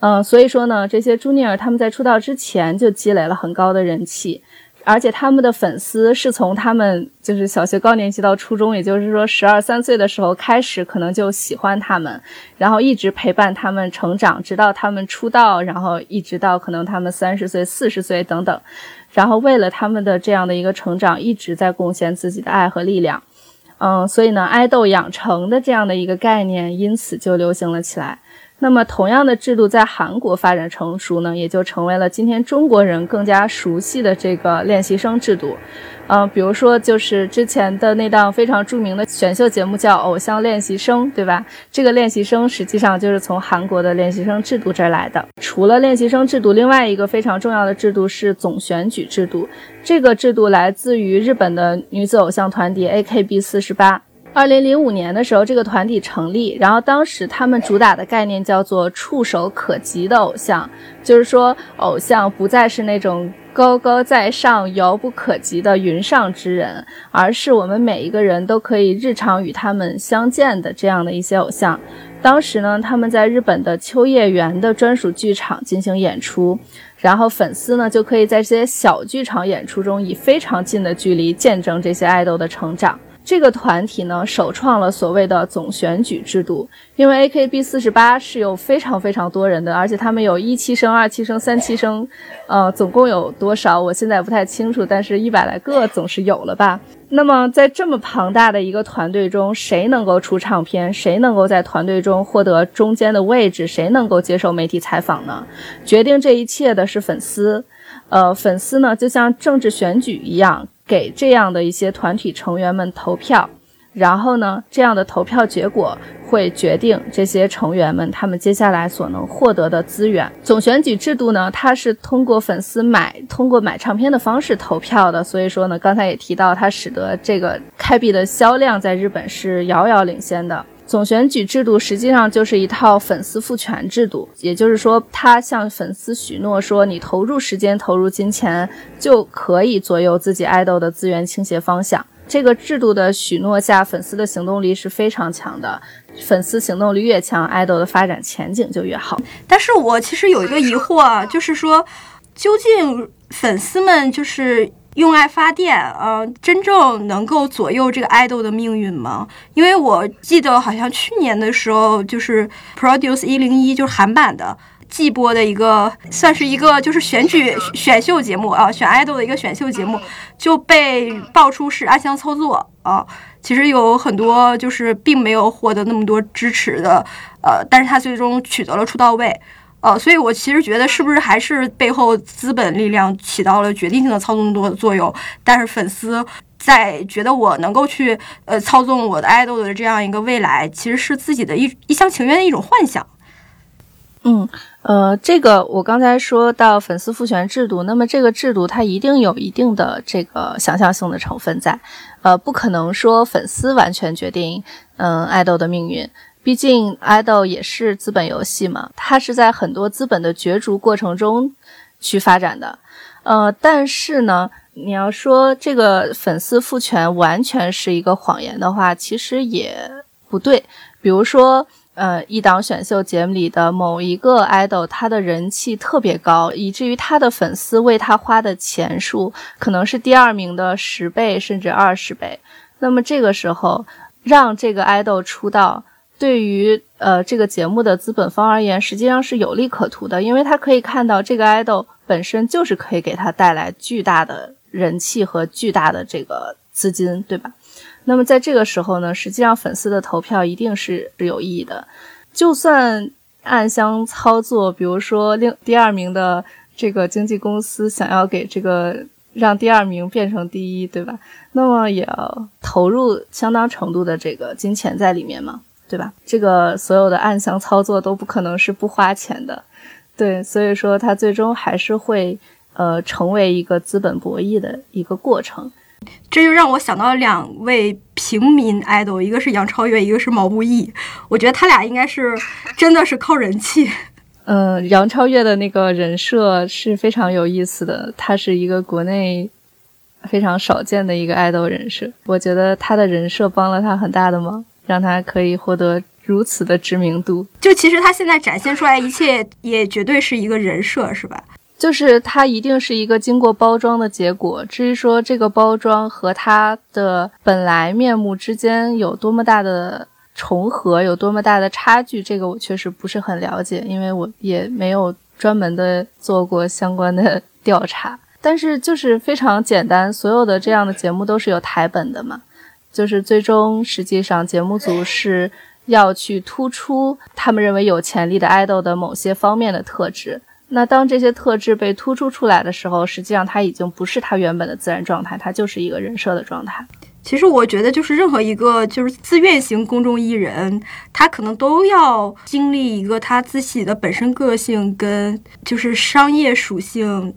嗯，所以说呢，这些 Junior 他们在出道之前就积累了很高的人气。而且他们的粉丝是从他们就是小学高年级到初中，也就是说十二三岁的时候开始，可能就喜欢他们，然后一直陪伴他们成长，直到他们出道，然后一直到可能他们三十岁、四十岁等等，然后为了他们的这样的一个成长，一直在贡献自己的爱和力量。嗯，所以呢，爱豆养成的这样的一个概念，因此就流行了起来。那么，同样的制度在韩国发展成熟呢，也就成为了今天中国人更加熟悉的这个练习生制度。嗯，比如说，就是之前的那档非常著名的选秀节目叫《偶像练习生》，对吧？这个练习生实际上就是从韩国的练习生制度这儿来的。除了练习生制度，另外一个非常重要的制度是总选举制度。这个制度来自于日本的女子偶像团体 AKB 四十八。二零零五年的时候，这个团体成立，然后当时他们主打的概念叫做触手可及的偶像，就是说偶像不再是那种高高在上、遥不可及的云上之人，而是我们每一个人都可以日常与他们相见的这样的一些偶像。当时呢，他们在日本的秋叶原的专属剧场进行演出，然后粉丝呢就可以在这些小剧场演出中以非常近的距离见证这些爱豆的成长。这个团体呢，首创了所谓的总选举制度。因为 AKB 四十八是有非常非常多人的，而且他们有一期生、二期生、三期生，呃，总共有多少？我现在不太清楚，但是一百来个总是有了吧。那么在这么庞大的一个团队中，谁能够出唱片？谁能够在团队中获得中间的位置？谁能够接受媒体采访呢？决定这一切的是粉丝。呃，粉丝呢，就像政治选举一样。给这样的一些团体成员们投票，然后呢，这样的投票结果会决定这些成员们他们接下来所能获得的资源。总选举制度呢，它是通过粉丝买通过买唱片的方式投票的，所以说呢，刚才也提到，它使得这个开币的销量在日本是遥遥领先的。总选举制度实际上就是一套粉丝赋权制度，也就是说，他向粉丝许诺说，你投入时间、投入金钱，就可以左右自己爱豆的资源倾斜方向。这个制度的许诺下，粉丝的行动力是非常强的。粉丝行动力越强，爱豆的发展前景就越好。但是我其实有一个疑惑啊，就是说，究竟粉丝们就是用爱发电，呃，真正能够左右这个爱豆的命运吗？因为我记得好像去年的时候，就是 Produce 一零一，就是韩版的季播的一个，算是一个就是选举选秀节目啊，选爱豆的一个选秀节目，就被爆出是暗箱操作啊。其实有很多就是并没有获得那么多支持的，呃，但是他最终取得了出道位。呃，所以我其实觉得，是不是还是背后资本力量起到了决定性的操纵作作用？但是粉丝在觉得我能够去呃操纵我的爱豆的这样一个未来，其实是自己的一一厢情愿的一种幻想。嗯，呃，这个我刚才说到粉丝复权制度，那么这个制度它一定有一定的这个想象性的成分在，呃，不可能说粉丝完全决定嗯爱豆的命运。毕竟，idol 也是资本游戏嘛，它是在很多资本的角逐过程中去发展的。呃，但是呢，你要说这个粉丝赋权完全是一个谎言的话，其实也不对。比如说，呃，一档选秀节目里的某一个 idol，他的人气特别高，以至于他的粉丝为他花的钱数可能是第二名的十倍甚至二十倍。那么这个时候，让这个 idol 出道。对于呃这个节目的资本方而言，实际上是有利可图的，因为他可以看到这个爱豆本身就是可以给他带来巨大的人气和巨大的这个资金，对吧？那么在这个时候呢，实际上粉丝的投票一定是有意义的，就算暗箱操作，比如说另第二名的这个经纪公司想要给这个让第二名变成第一，对吧？那么也要投入相当程度的这个金钱在里面嘛。对吧？这个所有的暗箱操作都不可能是不花钱的，对，所以说它最终还是会呃成为一个资本博弈的一个过程。这就让我想到两位平民 idol，一个是杨超越，一个是毛不易。我觉得他俩应该是真的是靠人气。嗯，<laughs> 杨超越的那个人设是非常有意思的，他是一个国内非常少见的一个 idol 人设。我觉得他的人设帮了他很大的忙。让他可以获得如此的知名度，就其实他现在展现出来一切也绝对是一个人设，是吧？就是他一定是一个经过包装的结果。至于说这个包装和他的本来面目之间有多么大的重合，有多么大的差距，这个我确实不是很了解，因为我也没有专门的做过相关的调查。但是就是非常简单，所有的这样的节目都是有台本的嘛。就是最终，实际上节目组是要去突出他们认为有潜力的爱豆的某些方面的特质。那当这些特质被突出出来的时候，实际上他已经不是他原本的自然状态，他就是一个人设的状态。其实我觉得，就是任何一个就是自愿型公众艺人，他可能都要经历一个他自己的本身个性跟就是商业属性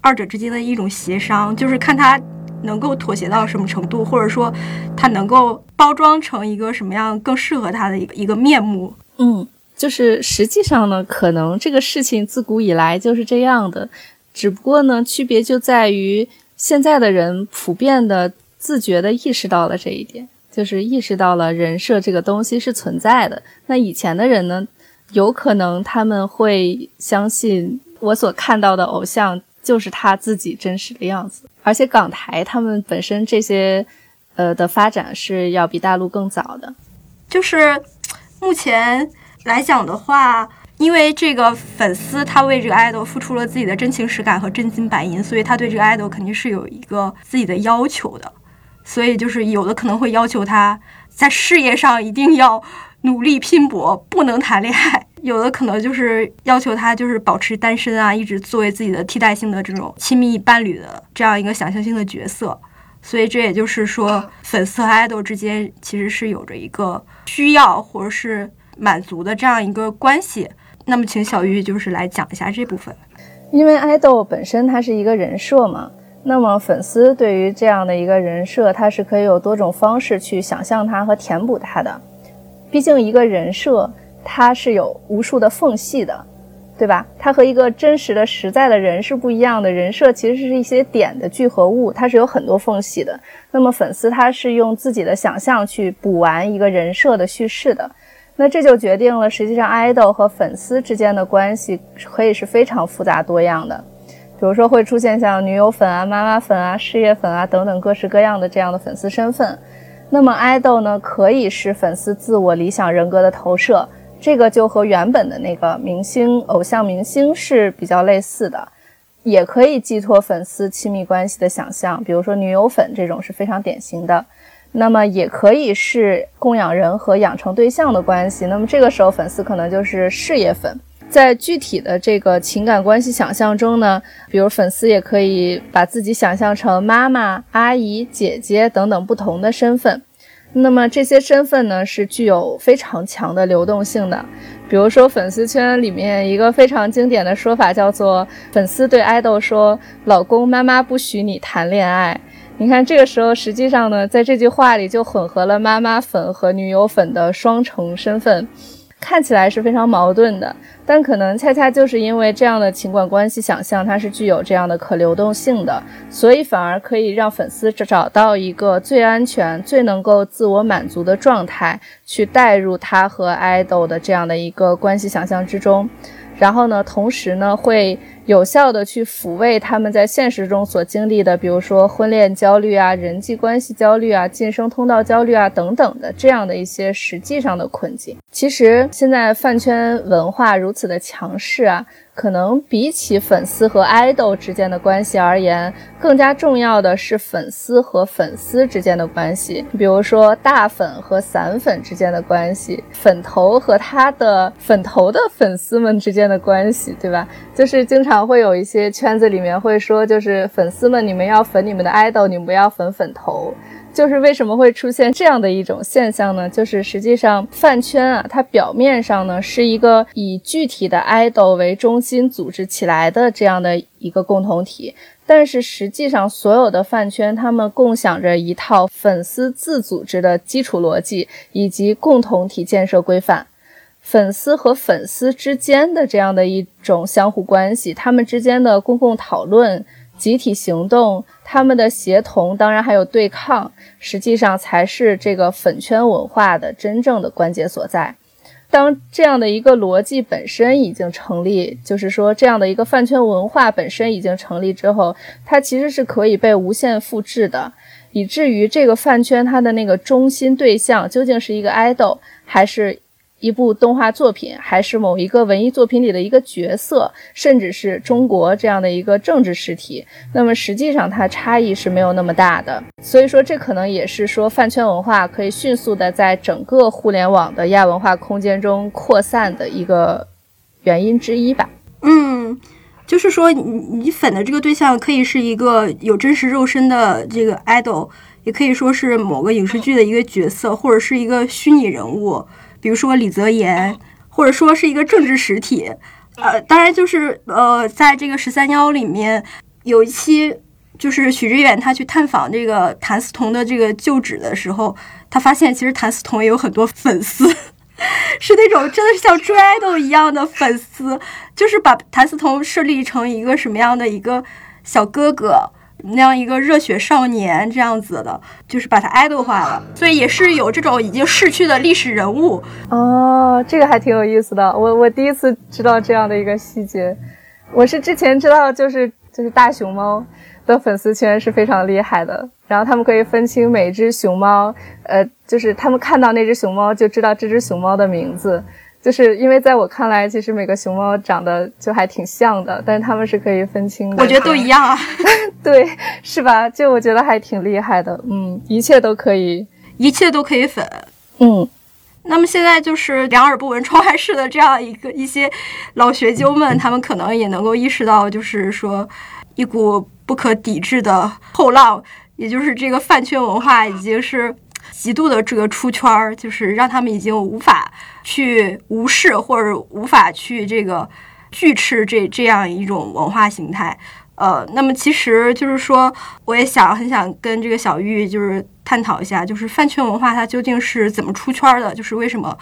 二者之间的一种协商，就是看他。能够妥协到什么程度，或者说，他能够包装成一个什么样更适合他的一个一个面目？嗯，就是实际上呢，可能这个事情自古以来就是这样的，只不过呢，区别就在于现在的人普遍的自觉的意识到了这一点，就是意识到了人设这个东西是存在的。那以前的人呢，有可能他们会相信我所看到的偶像。就是他自己真实的样子，而且港台他们本身这些，呃的发展是要比大陆更早的。就是目前来讲的话，因为这个粉丝他为这个 idol 付出了自己的真情实感和真金白银，所以他对这个 idol 肯定是有一个自己的要求的。所以就是有的可能会要求他在事业上一定要努力拼搏，不能谈恋爱。有的可能就是要求他就是保持单身啊，一直作为自己的替代性的这种亲密伴侣的这样一个想象性的角色，所以这也就是说，粉丝和爱豆之间其实是有着一个需要或者是满足的这样一个关系。那么，请小玉就是来讲一下这部分。因为爱豆本身它是一个人设嘛，那么粉丝对于这样的一个人设，它是可以有多种方式去想象它和填补它的。毕竟一个人设。它是有无数的缝隙的，对吧？它和一个真实的、实在的人是不一样的。人设其实是一些点的聚合物，它是有很多缝隙的。那么粉丝他是用自己的想象去补完一个人设的叙事的，那这就决定了，实际上爱豆和粉丝之间的关系可以是非常复杂多样的。比如说会出现像女友粉啊、妈妈粉啊、事业粉啊等等各式各样的这样的粉丝身份。那么爱豆呢，可以是粉丝自我理想人格的投射，这个就和原本的那个明星、偶像明星是比较类似的，也可以寄托粉丝亲密关系的想象，比如说女友粉这种是非常典型的。那么也可以是供养人和养成对象的关系，那么这个时候粉丝可能就是事业粉。在具体的这个情感关系想象中呢，比如粉丝也可以把自己想象成妈妈、阿姨、姐姐等等不同的身份。那么这些身份呢是具有非常强的流动性的。比如说粉丝圈里面一个非常经典的说法叫做：粉丝对爱豆说，老公妈妈不许你谈恋爱。你看这个时候实际上呢，在这句话里就混合了妈妈粉和女友粉的双重身份。看起来是非常矛盾的，但可能恰恰就是因为这样的情感关系想象，它是具有这样的可流动性的，所以反而可以让粉丝找到一个最安全、最能够自我满足的状态，去带入他和爱豆的这样的一个关系想象之中。然后呢，同时呢，会有效的去抚慰他们在现实中所经历的，比如说婚恋焦虑啊、人际关系焦虑啊、晋升通道焦虑啊等等的这样的一些实际上的困境。其实现在饭圈文化如此的强势啊。可能比起粉丝和爱豆之间的关系而言，更加重要的是粉丝和粉丝之间的关系。比如说大粉和散粉之间的关系，粉头和他的粉头的粉丝们之间的关系，对吧？就是经常会有一些圈子里面会说，就是粉丝们，你们要粉你们的爱豆，你们不要粉粉头。就是为什么会出现这样的一种现象呢？就是实际上饭圈啊，它表面上呢是一个以具体的 idol 为中心组织起来的这样的一个共同体，但是实际上所有的饭圈他们共享着一套粉丝自组织的基础逻辑以及共同体建设规范，粉丝和粉丝之间的这样的一种相互关系，他们之间的公共讨论。集体行动，他们的协同，当然还有对抗，实际上才是这个粉圈文化的真正的关键所在。当这样的一个逻辑本身已经成立，就是说这样的一个饭圈文化本身已经成立之后，它其实是可以被无限复制的，以至于这个饭圈它的那个中心对象究竟是一个爱豆还是？一部动画作品，还是某一个文艺作品里的一个角色，甚至是中国这样的一个政治实体，那么实际上它差异是没有那么大的。所以说，这可能也是说饭圈文化可以迅速的在整个互联网的亚文化空间中扩散的一个原因之一吧。嗯，就是说你你粉的这个对象可以是一个有真实肉身的这个 idol，也可以说是某个影视剧的一个角色，或者是一个虚拟人物。比如说李泽言，或者说是一个政治实体，呃，当然就是呃，在这个十三幺里面有一期，就是许知远他去探访这个谭嗣同的这个旧址的时候，他发现其实谭嗣同也有很多粉丝，<laughs> 是那种真的是像追爱豆一样的粉丝，就是把谭嗣同设立成一个什么样的一个小哥哥。那样一个热血少年这样子的，就是把他 idol 化了，所以也是有这种已经逝去的历史人物哦，这个还挺有意思的。我我第一次知道这样的一个细节，我是之前知道，就是就是大熊猫的粉丝圈是非常厉害的，然后他们可以分清每只熊猫，呃，就是他们看到那只熊猫就知道这只熊猫的名字。就是因为在我看来，其实每个熊猫长得就还挺像的，但是它们是可以分清的。我觉得都一样啊，<laughs> 对，是吧？就我觉得还挺厉害的，嗯，一切都可以，一切都可以粉，嗯。那么现在就是两耳不闻窗外事的这样一个一些老学究们，他们可能也能够意识到，就是说一股不可抵制的后浪，也就是这个饭圈文化已经是。极度的这个出圈儿，就是让他们已经无法去无视或者无法去这个拒斥这这样一种文化形态。呃，那么其实就是说，我也想很想跟这个小玉就是探讨一下，就是饭圈文化它究竟是怎么出圈的？就是为什么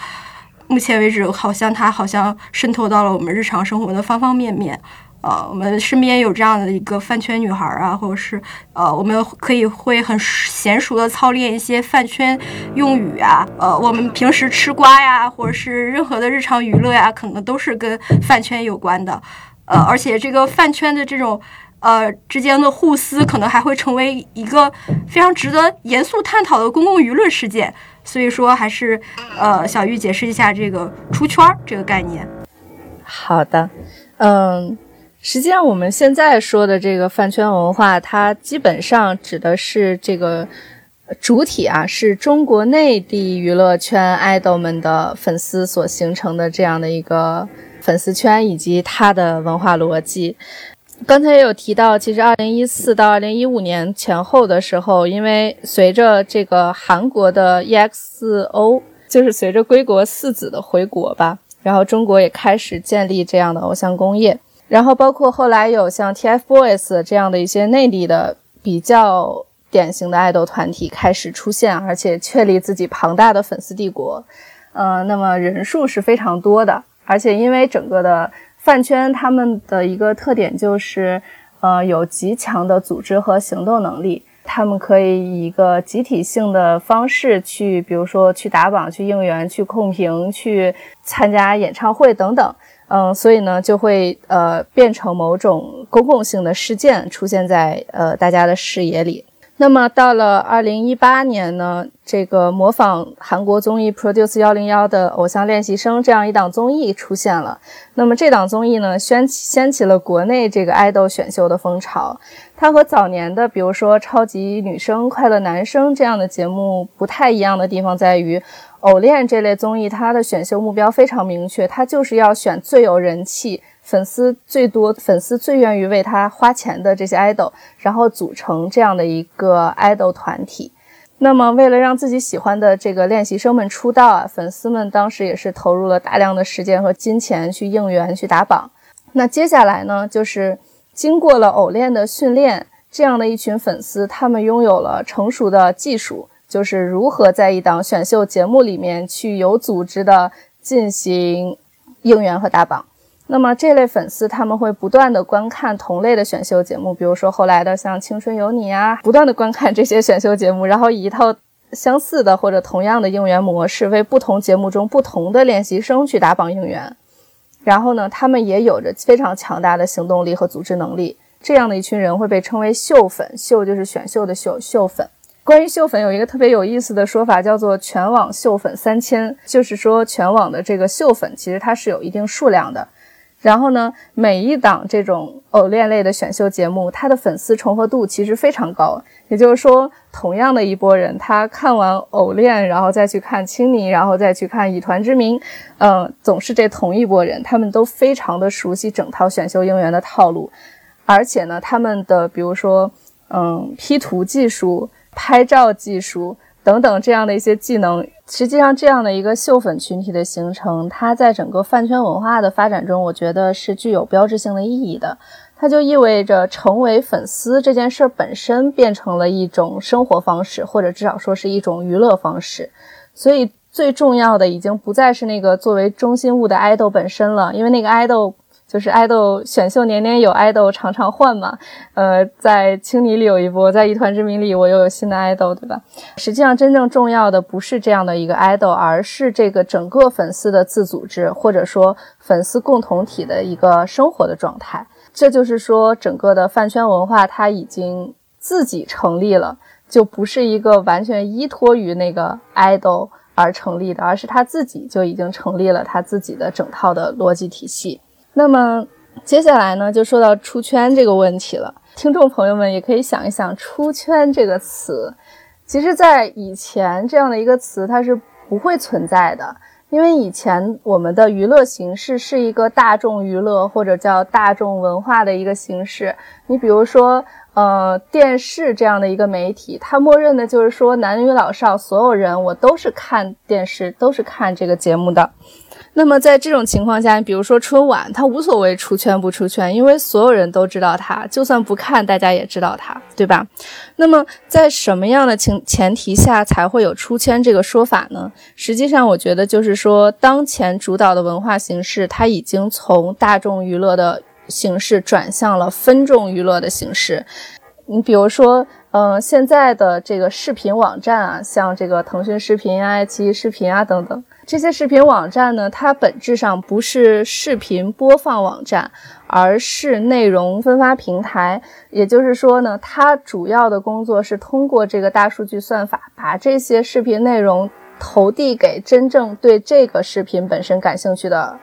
目前为止好像它好像渗透到了我们日常生活的方方面面。呃，我们身边有这样的一个饭圈女孩啊，或者是呃，我们可以会很娴熟的操练一些饭圈用语啊。呃，我们平时吃瓜呀，或者是任何的日常娱乐呀，可能都是跟饭圈有关的。呃，而且这个饭圈的这种呃之间的互撕，可能还会成为一个非常值得严肃探讨的公共舆论事件。所以说，还是呃，小玉解释一下这个出圈这个概念。好的，嗯，实际上我们现在说的这个饭圈文化，它基本上指的是这个主体啊，是中国内地娱乐圈爱豆们的粉丝所形成的这样的一个粉丝圈以及它的文化逻辑。刚才也有提到，其实二零一四到二零一五年前后的时候，因为随着这个韩国的 EXO，就是随着归国四子的回国吧，然后中国也开始建立这样的偶像工业，然后包括后来有像 TFBOYS 这样的一些内地的比较典型的爱豆团体开始出现，而且确立自己庞大的粉丝帝国，嗯，那么人数是非常多的，而且因为整个的。饭圈他们的一个特点就是，呃，有极强的组织和行动能力。他们可以以一个集体性的方式去，比如说去打榜、去应援、去控评、去参加演唱会等等。嗯，所以呢，就会呃变成某种公共性的事件，出现在呃大家的视野里。那么到了二零一八年呢，这个模仿韩国综艺《Produce 幺零幺》的《偶像练习生》这样一档综艺出现了。那么这档综艺呢，掀起掀起了国内这个爱豆选秀的风潮。它和早年的比如说《超级女声》《快乐男声》这样的节目不太一样的地方在于，偶练这类综艺它的选秀目标非常明确，它就是要选最有人气。粉丝最多、粉丝最愿意为他花钱的这些 idol，然后组成这样的一个 idol 团体。那么，为了让自己喜欢的这个练习生们出道啊，粉丝们当时也是投入了大量的时间和金钱去应援、去打榜。那接下来呢，就是经过了偶练的训练，这样的一群粉丝，他们拥有了成熟的技术，就是如何在一档选秀节目里面去有组织的进行应援和打榜。那么这类粉丝他们会不断的观看同类的选秀节目，比如说后来的像《青春有你》啊，不断的观看这些选秀节目，然后以一套相似的或者同样的应援模式，为不同节目中不同的练习生去打榜应援。然后呢，他们也有着非常强大的行动力和组织能力。这样的一群人会被称为秀粉，秀就是选秀的秀，秀粉。关于秀粉有一个特别有意思的说法，叫做全网秀粉三千，就是说全网的这个秀粉其实它是有一定数量的。然后呢，每一档这种偶练类的选秀节目，它的粉丝重合度其实非常高。也就是说，同样的一波人，他看完偶练，然后再去看青泥，然后再去看以团之名，嗯，总是这同一波人，他们都非常的熟悉整套选秀应援的套路，而且呢，他们的比如说，嗯，P 图技术、拍照技术等等这样的一些技能。实际上，这样的一个秀粉群体的形成，它在整个饭圈文化的发展中，我觉得是具有标志性的意义的。它就意味着成为粉丝这件事本身变成了一种生活方式，或者至少说是一种娱乐方式。所以，最重要的已经不再是那个作为中心物的爱豆本身了，因为那个爱豆。就是爱豆选秀年年有，爱豆常常换嘛。呃，在青泥里有一波，在一团之名里我又有新的爱豆，对吧？实际上，真正重要的不是这样的一个爱豆，而是这个整个粉丝的自组织，或者说粉丝共同体的一个生活的状态。这就是说，整个的饭圈文化它已经自己成立了，就不是一个完全依托于那个爱豆而成立的，而是他自己就已经成立了他自己的整套的逻辑体系。那么接下来呢，就说到出圈这个问题了。听众朋友们也可以想一想，“出圈”这个词，其实，在以前这样的一个词，它是不会存在的，因为以前我们的娱乐形式是一个大众娱乐或者叫大众文化的一个形式。你比如说，呃，电视这样的一个媒体，它默认的就是说，男女老少所有人，我都是看电视，都是看这个节目的。那么在这种情况下，比如说春晚，它无所谓出圈不出圈，因为所有人都知道它，就算不看，大家也知道它，对吧？那么在什么样的情前提下才会有出圈这个说法呢？实际上，我觉得就是说，当前主导的文化形式，它已经从大众娱乐的形式转向了分众娱乐的形式。你比如说，嗯，现在的这个视频网站啊，像这个腾讯视频啊、爱奇艺视频啊等等。这些视频网站呢，它本质上不是视频播放网站，而是内容分发平台。也就是说呢，它主要的工作是通过这个大数据算法，把这些视频内容投递给真正对这个视频本身感兴趣的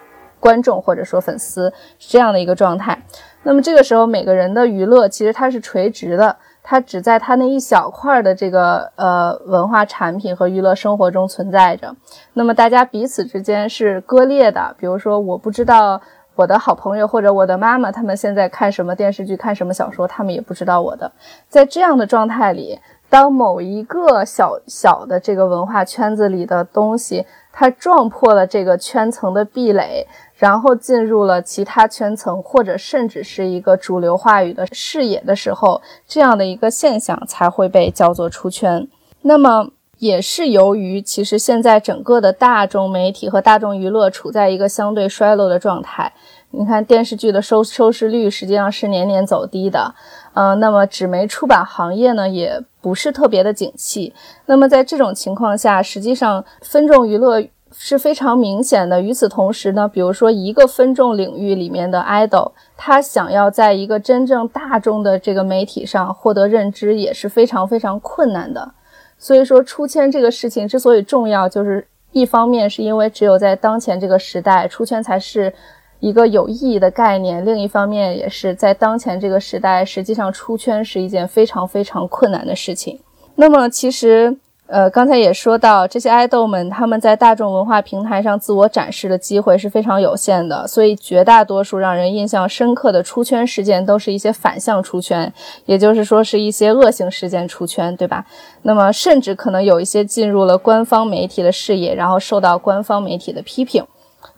观众或者说粉丝，是这样的一个状态。那么这个时候，每个人的娱乐其实它是垂直的。它只在它那一小块的这个呃文化产品和娱乐生活中存在着，那么大家彼此之间是割裂的。比如说，我不知道我的好朋友或者我的妈妈他们现在看什么电视剧、看什么小说，他们也不知道我的。在这样的状态里，当某一个小小的这个文化圈子里的东西，它撞破了这个圈层的壁垒。然后进入了其他圈层，或者甚至是一个主流话语的视野的时候，这样的一个现象才会被叫做出圈。那么，也是由于其实现在整个的大众媒体和大众娱乐处在一个相对衰落的状态。你看电视剧的收收视率实际上是年年走低的，嗯，那么纸媒出版行业呢也不是特别的景气。那么在这种情况下，实际上分众娱乐。是非常明显的。与此同时呢，比如说一个分众领域里面的 idol，他想要在一个真正大众的这个媒体上获得认知，也是非常非常困难的。所以说，出圈这个事情之所以重要，就是一方面是因为只有在当前这个时代，出圈才是一个有意义的概念；另一方面，也是在当前这个时代，实际上出圈是一件非常非常困难的事情。那么，其实。呃，刚才也说到，这些爱豆们他们在大众文化平台上自我展示的机会是非常有限的，所以绝大多数让人印象深刻的出圈事件都是一些反向出圈，也就是说是一些恶性事件出圈，对吧？那么甚至可能有一些进入了官方媒体的视野，然后受到官方媒体的批评。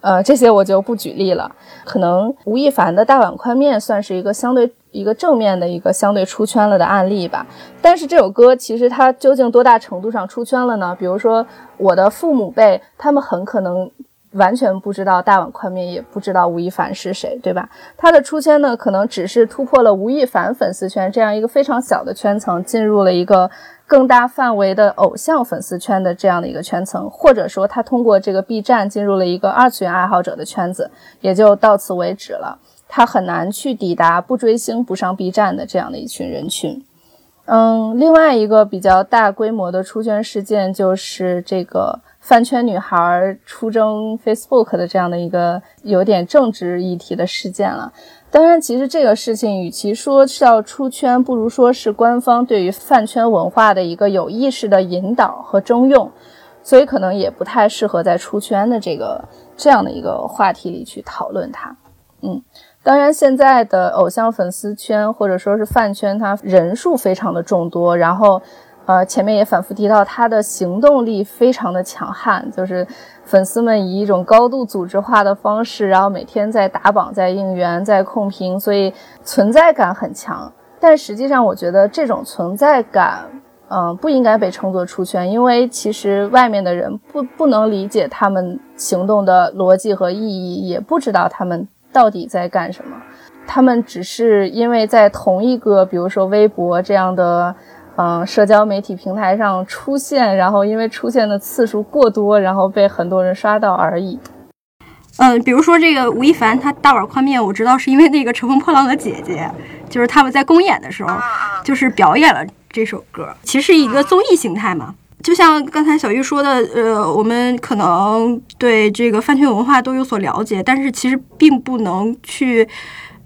呃，这些我就不举例了。可能吴亦凡的大碗宽面算是一个相对一个正面的一个相对出圈了的案例吧。但是这首歌其实它究竟多大程度上出圈了呢？比如说我的父母辈，他们很可能完全不知道大碗宽面，也不知道吴亦凡是谁，对吧？他的出圈呢，可能只是突破了吴亦凡粉丝圈这样一个非常小的圈层，进入了一个。更大范围的偶像粉丝圈的这样的一个圈层，或者说他通过这个 B 站进入了一个二次元爱好者的圈子，也就到此为止了。他很难去抵达不追星不上 B 站的这样的一群人群。嗯，另外一个比较大规模的出圈事件就是这个饭圈女孩出征 Facebook 的这样的一个有点政治议题的事件了。当然，其实这个事情与其说是要出圈，不如说是官方对于饭圈文化的一个有意识的引导和征用，所以可能也不太适合在出圈的这个这样的一个话题里去讨论它。嗯，当然，现在的偶像粉丝圈或者说是饭圈，它人数非常的众多，然后。呃，前面也反复提到，他的行动力非常的强悍，就是粉丝们以一种高度组织化的方式，然后每天在打榜、在应援、在控评，所以存在感很强。但实际上，我觉得这种存在感，嗯，不应该被称作出圈，因为其实外面的人不不能理解他们行动的逻辑和意义，也不知道他们到底在干什么，他们只是因为在同一个，比如说微博这样的。嗯，社交媒体平台上出现，然后因为出现的次数过多，然后被很多人刷到而已。嗯，比如说这个吴亦凡，他大碗宽面，我知道是因为那个《乘风破浪的姐姐》，就是他们在公演的时候，就是表演了这首歌，其实是一个综艺形态嘛。就像刚才小玉说的，呃，我们可能对这个饭圈文化都有所了解，但是其实并不能去。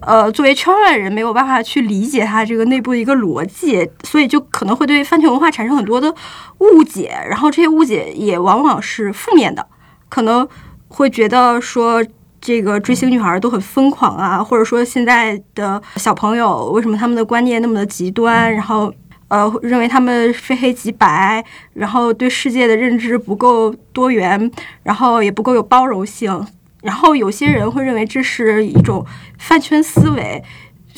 呃，作为圈外人，没有办法去理解它这个内部的一个逻辑，所以就可能会对饭圈文化产生很多的误解，然后这些误解也往往是负面的，可能会觉得说这个追星女孩都很疯狂啊，或者说现在的小朋友为什么他们的观念那么的极端，然后呃认为他们非黑即白，然后对世界的认知不够多元，然后也不够有包容性。然后有些人会认为这是一种饭圈思维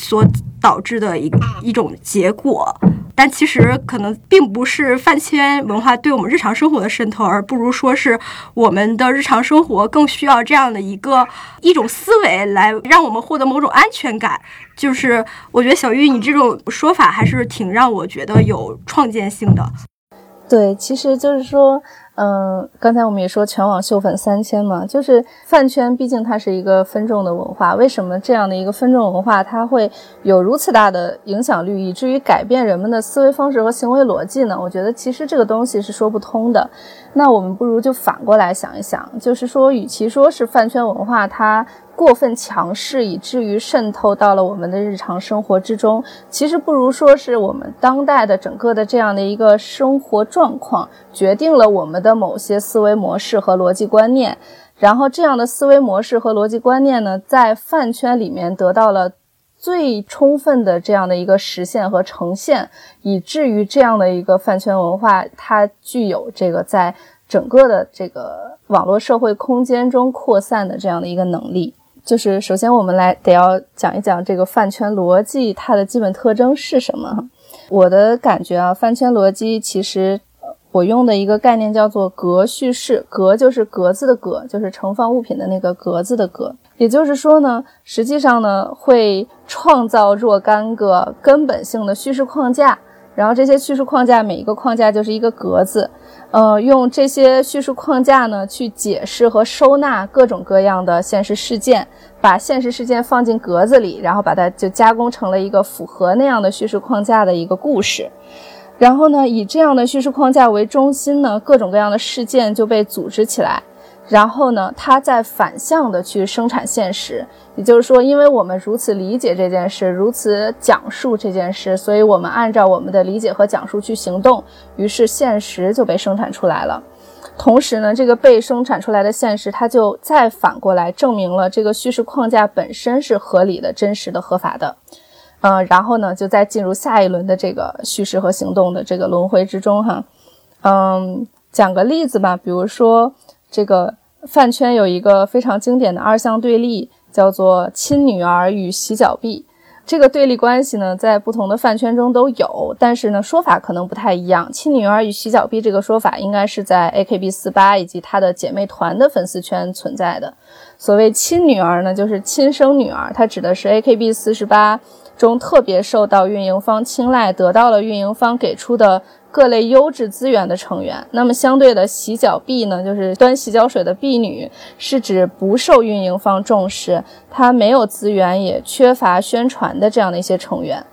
所导致的一一种结果，但其实可能并不是饭圈文化对我们日常生活的渗透，而不如说是我们的日常生活更需要这样的一个一种思维来让我们获得某种安全感。就是我觉得小玉你这种说法还是挺让我觉得有创建性的。对，其实就是说。嗯，刚才我们也说全网秀粉三千嘛，就是饭圈，毕竟它是一个分众的文化。为什么这样的一个分众文化，它会有如此大的影响力，以至于改变人们的思维方式和行为逻辑呢？我觉得其实这个东西是说不通的。那我们不如就反过来想一想，就是说，与其说是饭圈文化它过分强势，以至于渗透到了我们的日常生活之中，其实不如说是我们当代的整个的这样的一个生活状况，决定了我们的某些思维模式和逻辑观念。然后，这样的思维模式和逻辑观念呢，在饭圈里面得到了。最充分的这样的一个实现和呈现，以至于这样的一个饭圈文化，它具有这个在整个的这个网络社会空间中扩散的这样的一个能力。就是首先我们来得要讲一讲这个饭圈逻辑它的基本特征是什么。我的感觉啊，饭圈逻辑其实我用的一个概念叫做格叙事，格就是格子的格，就是盛放物品的那个格子的格。也就是说呢，实际上呢，会创造若干个根本性的叙事框架，然后这些叙事框架每一个框架就是一个格子，呃，用这些叙事框架呢去解释和收纳各种各样的现实事件，把现实事件放进格子里，然后把它就加工成了一个符合那样的叙事框架的一个故事，然后呢，以这样的叙事框架为中心呢，各种各样的事件就被组织起来。然后呢，它在反向的去生产现实，也就是说，因为我们如此理解这件事，如此讲述这件事，所以我们按照我们的理解和讲述去行动，于是现实就被生产出来了。同时呢，这个被生产出来的现实，它就再反过来证明了这个叙事框架本身是合理的、真实的、合法的。嗯，然后呢，就再进入下一轮的这个叙事和行动的这个轮回之中哈。嗯，讲个例子吧，比如说这个。饭圈有一个非常经典的二项对立，叫做亲女儿与洗脚婢。这个对立关系呢，在不同的饭圈中都有，但是呢，说法可能不太一样。亲女儿与洗脚婢这个说法，应该是在 AKB 四八以及她的姐妹团的粉丝圈存在的。所谓亲女儿呢，就是亲生女儿，它指的是 AKB 四十八中特别受到运营方青睐，得到了运营方给出的。各类优质资源的成员，那么相对的洗脚婢呢，就是端洗脚水的婢女，是指不受运营方重视，她没有资源，也缺乏宣传的这样的一些成员。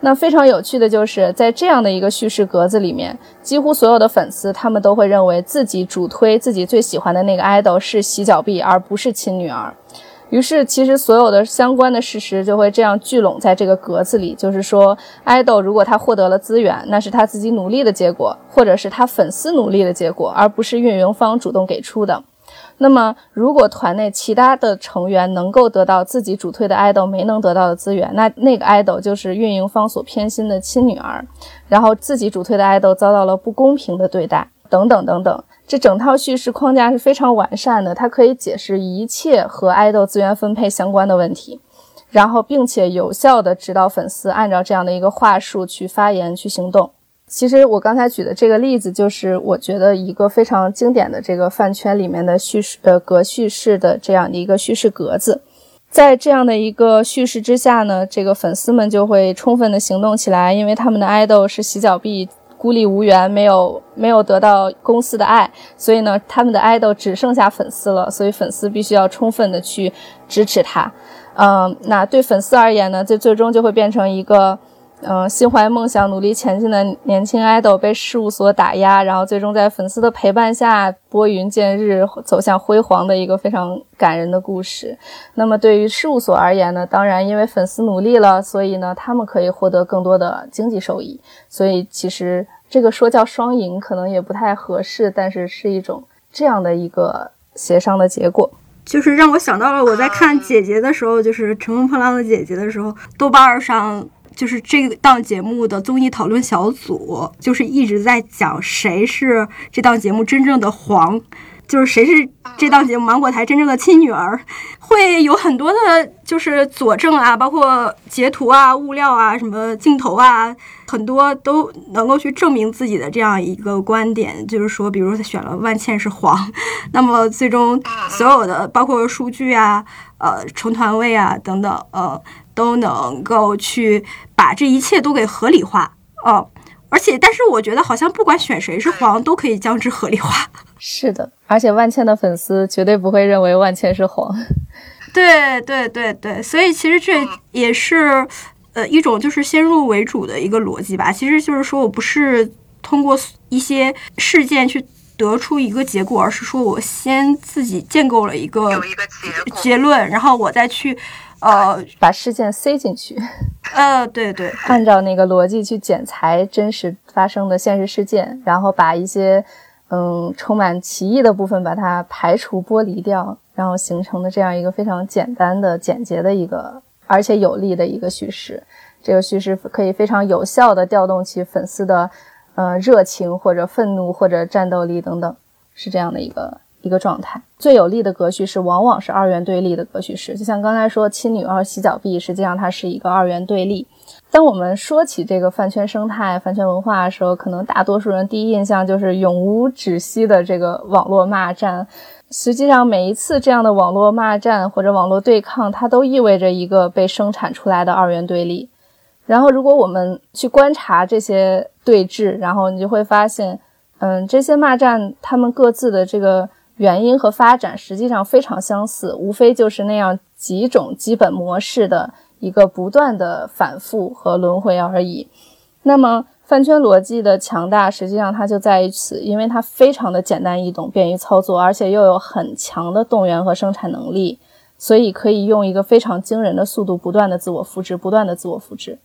那非常有趣的就是在这样的一个叙事格子里面，几乎所有的粉丝他们都会认为自己主推自己最喜欢的那个 idol 是洗脚婢，而不是亲女儿。于是，其实所有的相关的事实就会这样聚拢在这个格子里。就是说，爱豆如果他获得了资源，那是他自己努力的结果，或者是他粉丝努力的结果，而不是运营方主动给出的。那么，如果团内其他的成员能够得到自己主推的爱豆没能得到的资源，那那个爱豆就是运营方所偏心的亲女儿，然后自己主推的爱豆遭到了不公平的对待，等等等等。这整套叙事框架是非常完善的，它可以解释一切和爱豆资源分配相关的问题，然后并且有效的指导粉丝按照这样的一个话术去发言、去行动。其实我刚才举的这个例子，就是我觉得一个非常经典的这个饭圈里面的叙事呃格叙事的这样的一个叙事格子，在这样的一个叙事之下呢，这个粉丝们就会充分的行动起来，因为他们的爱豆是洗脚婢。孤立无援，没有没有得到公司的爱，所以呢，他们的爱豆只剩下粉丝了，所以粉丝必须要充分的去支持他。嗯，那对粉丝而言呢，这最终就会变成一个。嗯，心怀梦想、努力前进的年轻爱豆被事务所打压，然后最终在粉丝的陪伴下拨云见日，走向辉煌的一个非常感人的故事。那么对于事务所而言呢？当然，因为粉丝努力了，所以呢，他们可以获得更多的经济收益。所以其实这个说叫双赢，可能也不太合适，但是是一种这样的一个协商的结果。就是让我想到了我在看姐姐的时候，就是《乘风破浪的姐姐》的时候，豆瓣上。就是这档节目的综艺讨论小组，就是一直在讲谁是这档节目真正的皇，就是谁是这档节目芒果台真正的亲女儿，会有很多的，就是佐证啊，包括截图啊、物料啊、什么镜头啊，很多都能够去证明自己的这样一个观点，就是说，比如他选了万茜是黄，那么最终所有的包括数据啊、呃成团位啊等等，呃。都能够去把这一切都给合理化哦，而且，但是我觉得好像不管选谁是黄，都可以将之合理化。<laughs> 是的，而且万茜的粉丝绝对不会认为万茜是黄。对对对对，所以其实这也是呃一种就是先入为主的一个逻辑吧。其实就是说我不是通过一些事件去得出一个结果，而是说我先自己建构了一个结论，然后我再去。呃，把事件塞进去，呃，对对，按照那个逻辑去剪裁真实发生的现实事件，然后把一些嗯充满歧义的部分把它排除剥离掉，然后形成的这样一个非常简单的、简洁的一个而且有力的一个叙事。这个叙事可以非常有效的调动起粉丝的呃热情或者愤怒或者战斗力等等，是这样的一个。一个状态最有利的格序是往往是二元对立的格序式，就像刚才说亲女儿洗脚婢，实际上它是一个二元对立。当我们说起这个饭圈生态、饭圈文化的时候，可能大多数人第一印象就是永无止息的这个网络骂战。实际上，每一次这样的网络骂战或者网络对抗，它都意味着一个被生产出来的二元对立。然后，如果我们去观察这些对峙，然后你就会发现，嗯，这些骂战他们各自的这个。原因和发展实际上非常相似，无非就是那样几种基本模式的一个不断的反复和轮回而已。那么饭圈逻辑的强大，实际上它就在于此，因为它非常的简单易懂、便于操作，而且又有很强的动员和生产能力，所以可以用一个非常惊人的速度不断的自我复制，不断的自我复制。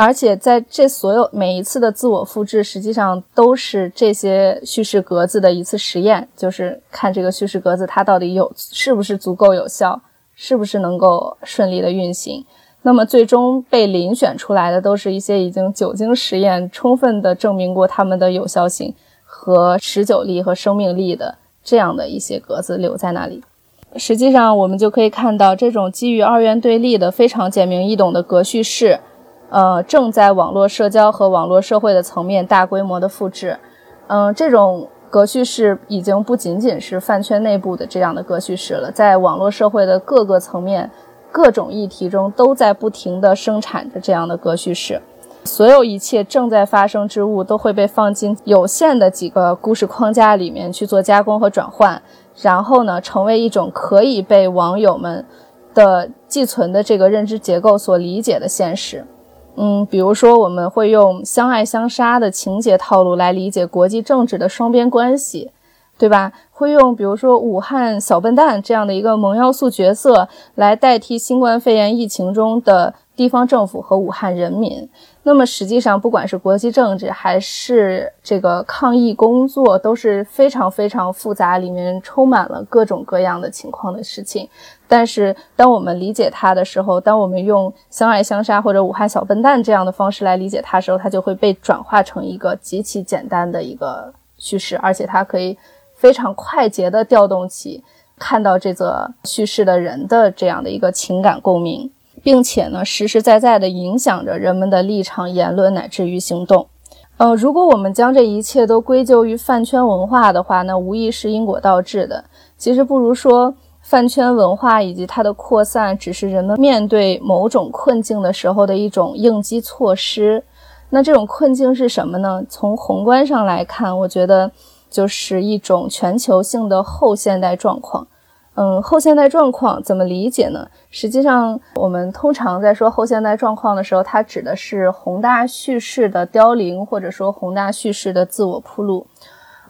而且在这所有每一次的自我复制，实际上都是这些叙事格子的一次实验，就是看这个叙事格子它到底有是不是足够有效，是不是能够顺利的运行。那么最终被遴选出来的都是一些已经久经实验、充分的证明过它们的有效性和持久力和生命力的这样的一些格子留在那里。实际上，我们就可以看到这种基于二元对立的非常简明易懂的格叙事。呃，正在网络社交和网络社会的层面大规模的复制，嗯，这种格叙事已经不仅仅是饭圈内部的这样的格叙事了，在网络社会的各个层面、各种议题中，都在不停地生产着这样的格叙事。所有一切正在发生之物都会被放进有限的几个故事框架里面去做加工和转换，然后呢，成为一种可以被网友们的寄存的这个认知结构所理解的现实。嗯，比如说，我们会用相爱相杀的情节套路来理解国际政治的双边关系，对吧？会用比如说武汉小笨蛋这样的一个萌要素角色来代替新冠肺炎疫情中的。地方政府和武汉人民，那么实际上，不管是国际政治还是这个抗疫工作，都是非常非常复杂，里面充满了各种各样的情况的事情。但是，当我们理解它的时候，当我们用相爱相杀或者武汉小笨蛋这样的方式来理解它的时候，它就会被转化成一个极其简单的一个叙事，而且它可以非常快捷地调动起看到这则叙事的人的这样的一个情感共鸣。并且呢，实实在在地影响着人们的立场、言论乃至于行动。呃，如果我们将这一切都归咎于饭圈文化的话，那无疑是因果倒置的。其实不如说，饭圈文化以及它的扩散，只是人们面对某种困境的时候的一种应激措施。那这种困境是什么呢？从宏观上来看，我觉得就是一种全球性的后现代状况。嗯，后现代状况怎么理解呢？实际上，我们通常在说后现代状况的时候，它指的是宏大叙事的凋零，或者说宏大叙事的自我铺路。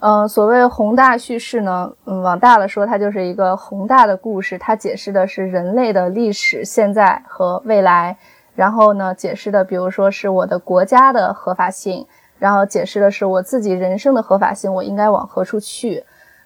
嗯，所谓宏大叙事呢，嗯，往大了说，它就是一个宏大的故事，它解释的是人类的历史、现在和未来。然后呢，解释的，比如说是我的国家的合法性，然后解释的是我自己人生的合法性，我应该往何处去。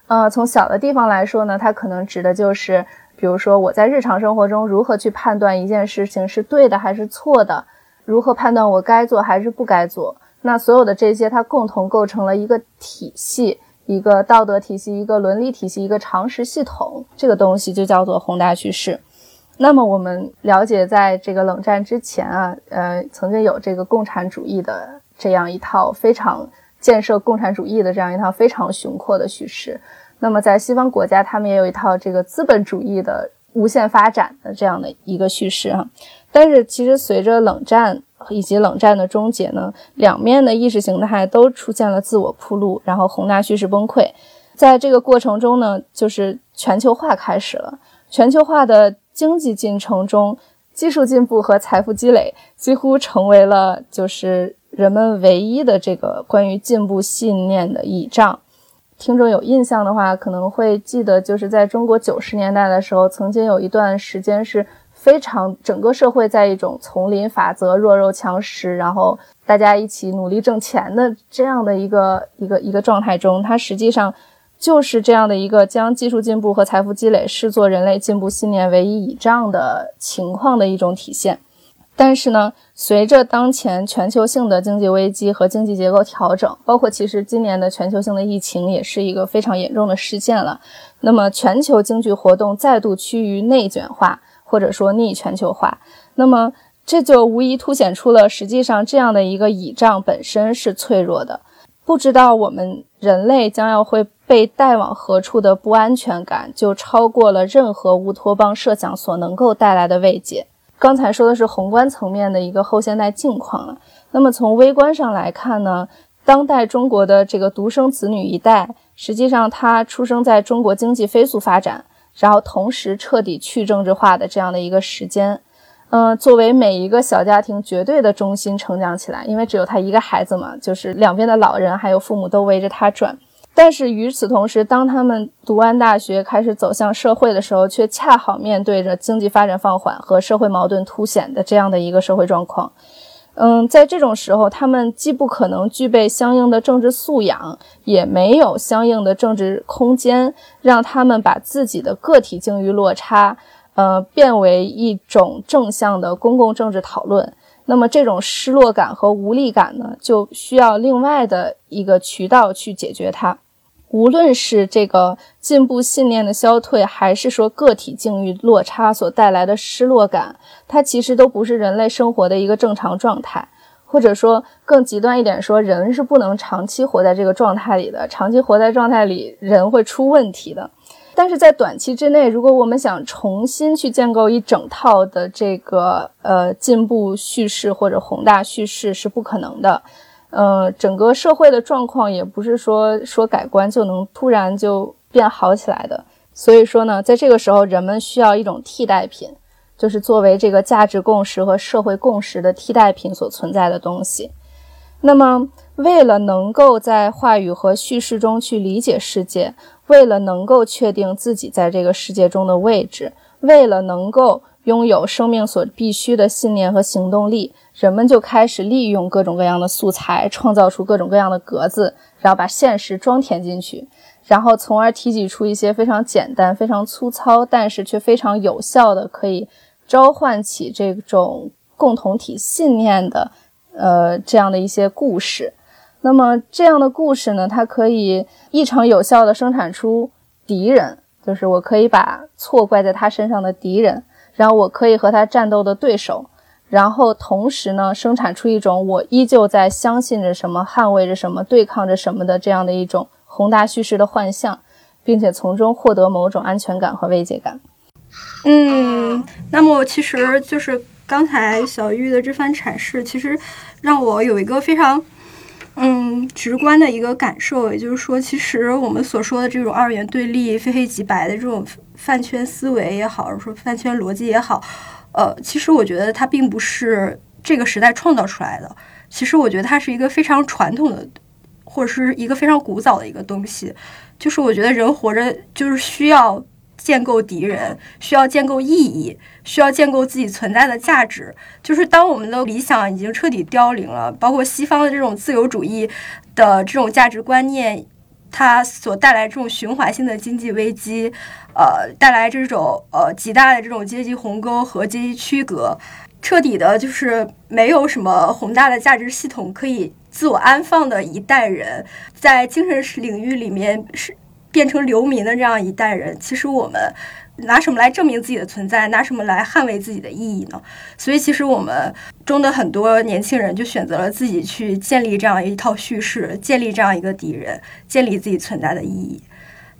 呃，从小的地方来说呢，它可能指的就是，比如说我在日常生活中如何去判断一件事情是对的还是错的，如何判断我该做还是不该做。那所有的这些，它共同构成了一个体系，一个道德体系，一个伦理体系，一个常识系统。这个东西就叫做宏大叙事。那么我们了解，在这个冷战之前啊，呃，曾经有这个共产主义的这样一套非常建设共产主义的这样一套非常雄阔的叙事。那么，在西方国家，他们也有一套这个资本主义的无限发展的这样的一个叙事哈。但是，其实随着冷战以及冷战的终结呢，两面的意识形态都出现了自我铺路，然后宏大叙事崩溃。在这个过程中呢，就是全球化开始了。全球化的经济进程中，技术进步和财富积累几乎成为了就是人们唯一的这个关于进步信念的倚仗。听众有印象的话，可能会记得，就是在中国九十年代的时候，曾经有一段时间是非常整个社会在一种丛林法则、弱肉强食，然后大家一起努力挣钱的这样的一个一个一个状态中，它实际上就是这样的一个将技术进步和财富积累视作人类进步信念唯一倚仗的情况的一种体现。但是呢，随着当前全球性的经济危机和经济结构调整，包括其实今年的全球性的疫情也是一个非常严重的事件了。那么全球经济活动再度趋于内卷化，或者说逆全球化，那么这就无疑凸显出了实际上这样的一个倚仗本身是脆弱的。不知道我们人类将要会被带往何处的不安全感，就超过了任何乌托邦设想所能够带来的慰藉。刚才说的是宏观层面的一个后现代境况了。那么从微观上来看呢，当代中国的这个独生子女一代，实际上他出生在中国经济飞速发展，然后同时彻底去政治化的这样的一个时间，嗯，作为每一个小家庭绝对的中心成长起来，因为只有他一个孩子嘛，就是两边的老人还有父母都围着他转。但是与此同时，当他们读完大学开始走向社会的时候，却恰好面对着经济发展放缓和社会矛盾凸显的这样的一个社会状况。嗯，在这种时候，他们既不可能具备相应的政治素养，也没有相应的政治空间，让他们把自己的个体境遇落差，呃，变为一种正向的公共政治讨论。那么，这种失落感和无力感呢，就需要另外的一个渠道去解决它。无论是这个进步信念的消退，还是说个体境遇落差所带来的失落感，它其实都不是人类生活的一个正常状态，或者说更极端一点说，人是不能长期活在这个状态里的。长期活在状态里，人会出问题的。但是在短期之内，如果我们想重新去建构一整套的这个呃进步叙事或者宏大叙事是不可能的。呃，整个社会的状况也不是说说改观就能突然就变好起来的。所以说呢，在这个时候，人们需要一种替代品，就是作为这个价值共识和社会共识的替代品所存在的东西。那么，为了能够在话语和叙事中去理解世界，为了能够确定自己在这个世界中的位置，为了能够拥有生命所必须的信念和行动力。人们就开始利用各种各样的素材，创造出各种各样的格子，然后把现实装填进去，然后从而提取出一些非常简单、非常粗糙，但是却非常有效的，可以召唤起这种共同体信念的，呃，这样的一些故事。那么这样的故事呢，它可以异常有效的生产出敌人，就是我可以把错怪在他身上的敌人，然后我可以和他战斗的对手。然后同时呢，生产出一种我依旧在相信着什么、捍卫着什么、对抗着什么的这样的一种宏大叙事的幻象，并且从中获得某种安全感和慰藉感。嗯，那么其实就是刚才小玉的这番阐释，其实让我有一个非常嗯直观的一个感受，也就是说，其实我们所说的这种二元对立、非黑即白的这种饭圈思维也好，说饭圈逻辑也好。呃，其实我觉得它并不是这个时代创造出来的。其实我觉得它是一个非常传统的，或者是一个非常古早的一个东西。就是我觉得人活着就是需要建构敌人，需要建构意义，需要建构自己存在的价值。就是当我们的理想已经彻底凋零了，包括西方的这种自由主义的这种价值观念。它所带来这种循环性的经济危机，呃，带来这种呃极大的这种阶级鸿沟和阶级区隔，彻底的就是没有什么宏大的价值系统可以自我安放的一代人，在精神领域里面是变成流民的这样一代人，其实我们。拿什么来证明自己的存在？拿什么来捍卫自己的意义呢？所以，其实我们中的很多年轻人就选择了自己去建立这样一套叙事，建立这样一个敌人，建立自己存在的意义。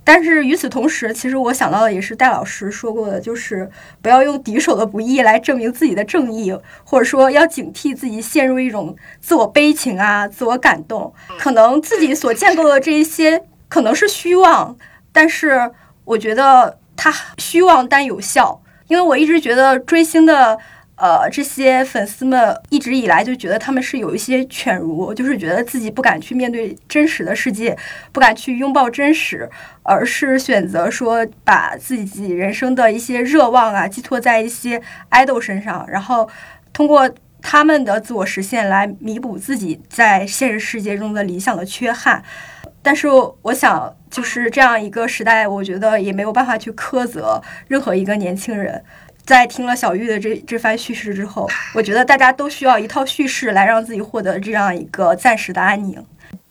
但是与此同时，其实我想到的也是戴老师说过的，就是不要用敌手的不义来证明自己的正义，或者说要警惕自己陷入一种自我悲情啊、自我感动。可能自己所建构的这一些可能是虚妄，但是我觉得它虚妄但有效，因为我一直觉得追星的。呃，这些粉丝们一直以来就觉得他们是有一些犬儒，就是觉得自己不敢去面对真实的世界，不敢去拥抱真实，而是选择说把自己人生的一些热望啊寄托在一些爱豆身上，然后通过他们的自我实现来弥补自己在现实世界中的理想的缺憾。但是我想，就是这样一个时代，我觉得也没有办法去苛责任何一个年轻人。在听了小玉的这这番叙事之后，我觉得大家都需要一套叙事来让自己获得这样一个暂时的安宁。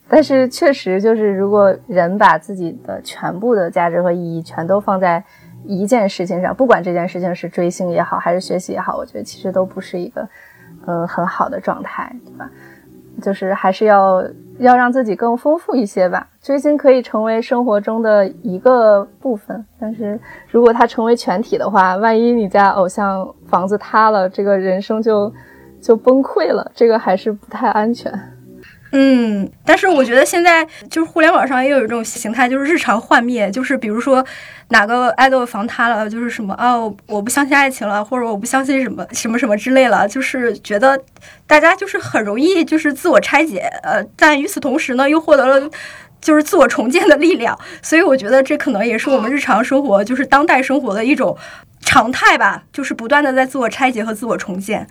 但是确实，就是如果人把自己的全部的价值和意义全都放在一件事情上，不管这件事情是追星也好，还是学习也好，我觉得其实都不是一个嗯很好的状态，对吧？就是还是要。要让自己更丰富一些吧。追星可以成为生活中的一个部分，但是如果它成为全体的话，万一你家偶像房子塌了，这个人生就就崩溃了，这个还是不太安全。嗯，但是我觉得现在就是互联网上也有一种形态，就是日常幻灭，就是比如说哪个爱豆房塌了，就是什么哦，我不相信爱情了，或者我不相信什么什么什么之类了，就是觉得大家就是很容易就是自我拆解，呃，但与此同时呢，又获得了就是自我重建的力量，所以我觉得这可能也是我们日常生活就是当代生活的一种常态吧，就是不断的在自我拆解和自我重建。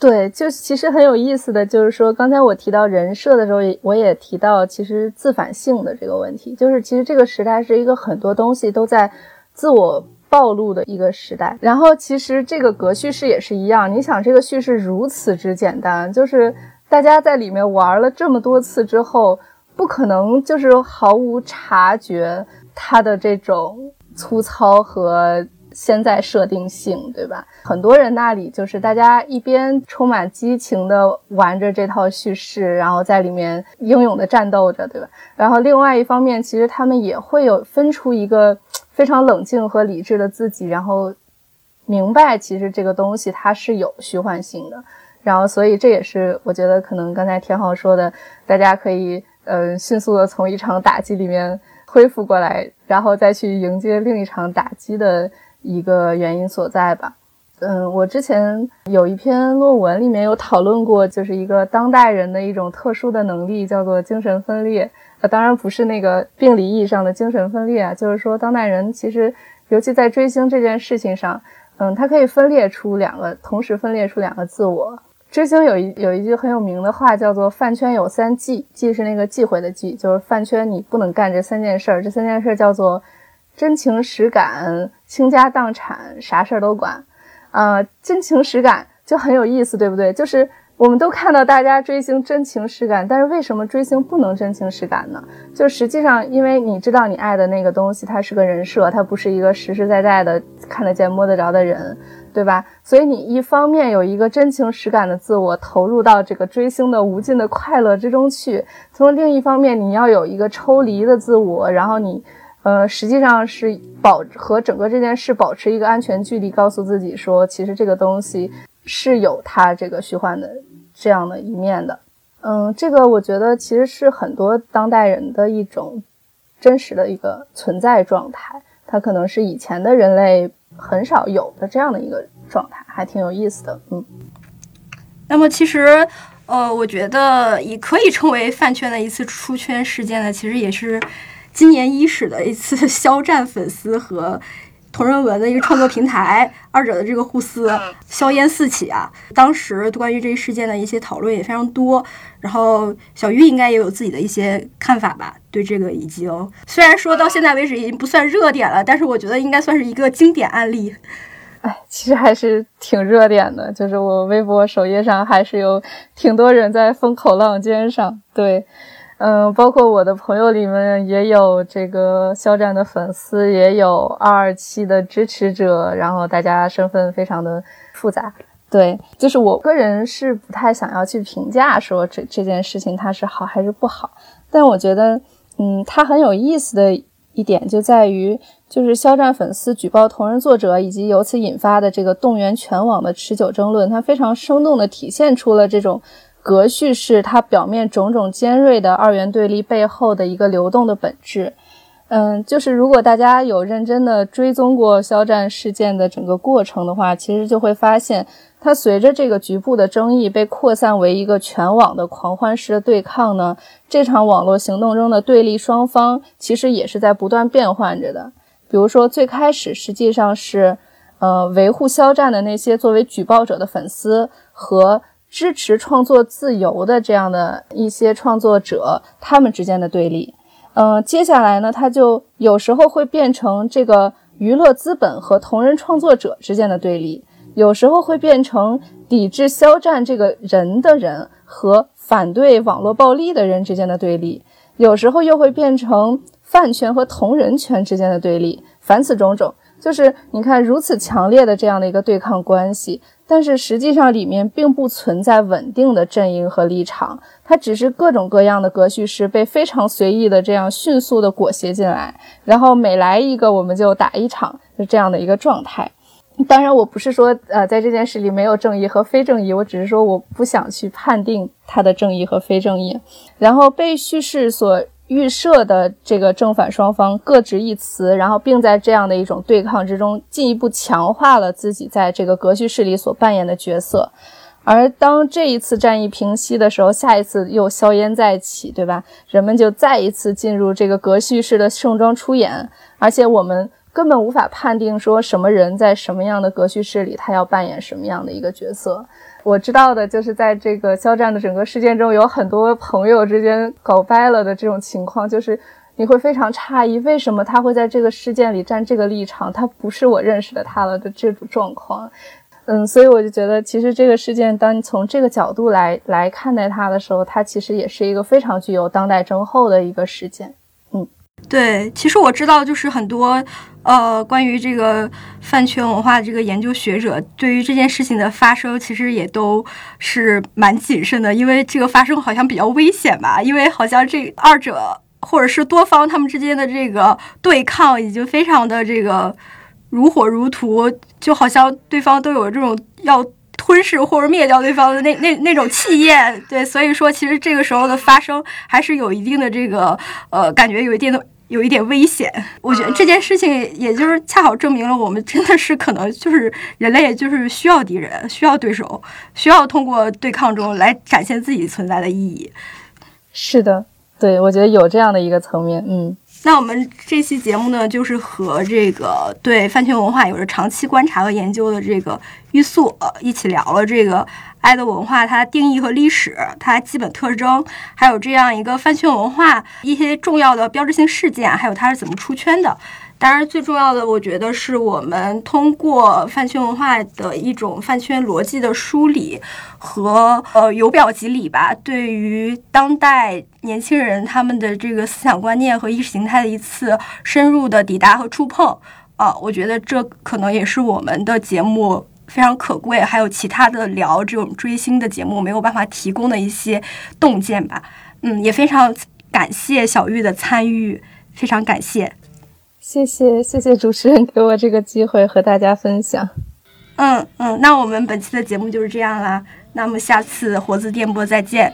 对，就其实很有意思的就是说，刚才我提到人设的时候，我也提到其实自反性的这个问题，就是其实这个时代是一个很多东西都在自我暴露的一个时代。然后其实这个格叙事也是一样，你想这个叙事如此之简单，就是大家在里面玩了这么多次之后，不可能就是毫无察觉它的这种粗糙和。现在设定性，对吧？很多人那里就是大家一边充满激情的玩着这套叙事，然后在里面英勇的战斗着，对吧？然后另外一方面，其实他们也会有分出一个非常冷静和理智的自己，然后明白其实这个东西它是有虚幻性的。然后，所以这也是我觉得可能刚才天浩说的，大家可以呃迅速的从一场打击里面恢复过来，然后再去迎接另一场打击的。一个原因所在吧，嗯，我之前有一篇论文里面有讨论过，就是一个当代人的一种特殊的能力，叫做精神分裂。呃，当然不是那个病理意义上的精神分裂啊，就是说当代人其实，尤其在追星这件事情上，嗯，它可以分裂出两个，同时分裂出两个自我。追星有一有一句很有名的话，叫做“饭圈有三忌”，忌是那个忌讳的忌，就是饭圈你不能干这三件事儿，这三件事儿叫做。真情实感，倾家荡产，啥事儿都管，啊，真情实感就很有意思，对不对？就是我们都看到大家追星真情实感，但是为什么追星不能真情实感呢？就实际上，因为你知道你爱的那个东西，它是个人设，它不是一个实实在在的看得见摸得着的人，对吧？所以你一方面有一个真情实感的自我投入到这个追星的无尽的快乐之中去，从另一方面你要有一个抽离的自我，然后你。呃，实际上是保和整个这件事保持一个安全距离，告诉自己说，其实这个东西是有它这个虚幻的这样的一面的。嗯，这个我觉得其实是很多当代人的一种真实的一个存在状态，它可能是以前的人类很少有的这样的一个状态，还挺有意思的。嗯，那么其实，呃，我觉得也可以称为饭圈的一次出圈事件呢，其实也是。今年伊始的一次 <laughs> 肖战粉丝和同人文的一个创作平台，二者的这个互撕，硝烟四起啊！当时关于这一事件的一些讨论也非常多。然后小玉应该也有自己的一些看法吧？对这个已经虽然说到现在为止已经不算热点了，但是我觉得应该算是一个经典案例。<laughs> 哎，其实还是挺热点的，就是我微博首页上还是有挺多人在风口浪尖上。对。嗯，包括我的朋友里面也有这个肖战的粉丝，也有二二七的支持者，然后大家身份非常的复杂。对，就是我个人是不太想要去评价说这这件事情它是好还是不好，但我觉得，嗯，它很有意思的一点就在于，就是肖战粉丝举报同人作者，以及由此引发的这个动员全网的持久争论，它非常生动地体现出了这种格序是它表面种种尖锐的二元对立背后的一个流动的本质。嗯，就是如果大家有认真的追踪过肖战事件的整个过程的话，其实就会发现，它随着这个局部的争议被扩散为一个全网的狂欢式的对抗呢，这场网络行动中的对立双方其实也是在不断变换着的。比如说，最开始实际上是，呃，维护肖战的那些作为举报者的粉丝和支持创作自由的这样的一些创作者，他们之间的对立。嗯，接下来呢，它就有时候会变成这个娱乐资本和同人创作者之间的对立，有时候会变成抵制肖战这个人的人和反对网络暴力的人之间的对立，有时候又会变成饭圈和同人圈之间的对立。凡此种种，就是你看如此强烈的这样的一个对抗关系。但是实际上里面并不存在稳定的阵营和立场，它只是各种各样的格叙事被非常随意的这样迅速的裹挟进来，然后每来一个我们就打一场，是这样的一个状态。当然，我不是说呃在这件事里没有正义和非正义，我只是说我不想去判定它的正义和非正义。然后被叙事所。预设的这个正反双方各执一词，然后并在这样的一种对抗之中进一步强化了自己在这个格叙事里所扮演的角色。而当这一次战役平息的时候，下一次又硝烟再起，对吧？人们就再一次进入这个格叙式的盛装出演，而且我们根本无法判定说什么人在什么样的格叙事里，他要扮演什么样的一个角色。我知道的就是在这个肖战的整个事件中，有很多朋友之间搞掰了的这种情况，就是你会非常诧异，为什么他会在这个事件里站这个立场？他不是我认识的他了的这种状况。嗯，所以我就觉得，其实这个事件，当你从这个角度来来看待它的时候，它其实也是一个非常具有当代症候的一个事件。对，其实我知道，就是很多。呃，关于这个饭圈文化的这个研究学者，对于这件事情的发生，其实也都是蛮谨慎的，因为这个发生好像比较危险吧，因为好像这二者或者是多方他们之间的这个对抗已经非常的这个如火如荼，就好像对方都有这种要吞噬或者灭掉对方的那那那种气焰，对，所以说其实这个时候的发生还是有一定的这个呃感觉，有一定的。有一点危险，我觉得这件事情也就是恰好证明了我们真的是可能就是人类，就是需要敌人，需要对手，需要通过对抗中来展现自己存在的意义。是的，对，我觉得有这样的一个层面，嗯。那我们这期节目呢，就是和这个对饭圈文化有着长期观察和研究的这个玉素呃一起聊了这个。爱的文化，它定义和历史，它基本特征，还有这样一个饭圈文化一些重要的标志性事件，还有它是怎么出圈的。当然，最重要的，我觉得是我们通过饭圈文化的一种饭圈逻辑的梳理和呃由表及里吧，对于当代年轻人他们的这个思想观念和意识形态的一次深入的抵达和触碰啊，我觉得这可能也是我们的节目。非常可贵，还有其他的聊这种追星的节目没有办法提供的一些洞见吧。嗯，也非常感谢小玉的参与，非常感谢，谢谢谢谢主持人给我这个机会和大家分享。嗯嗯，那我们本期的节目就是这样啦，那么下次活字电波再见。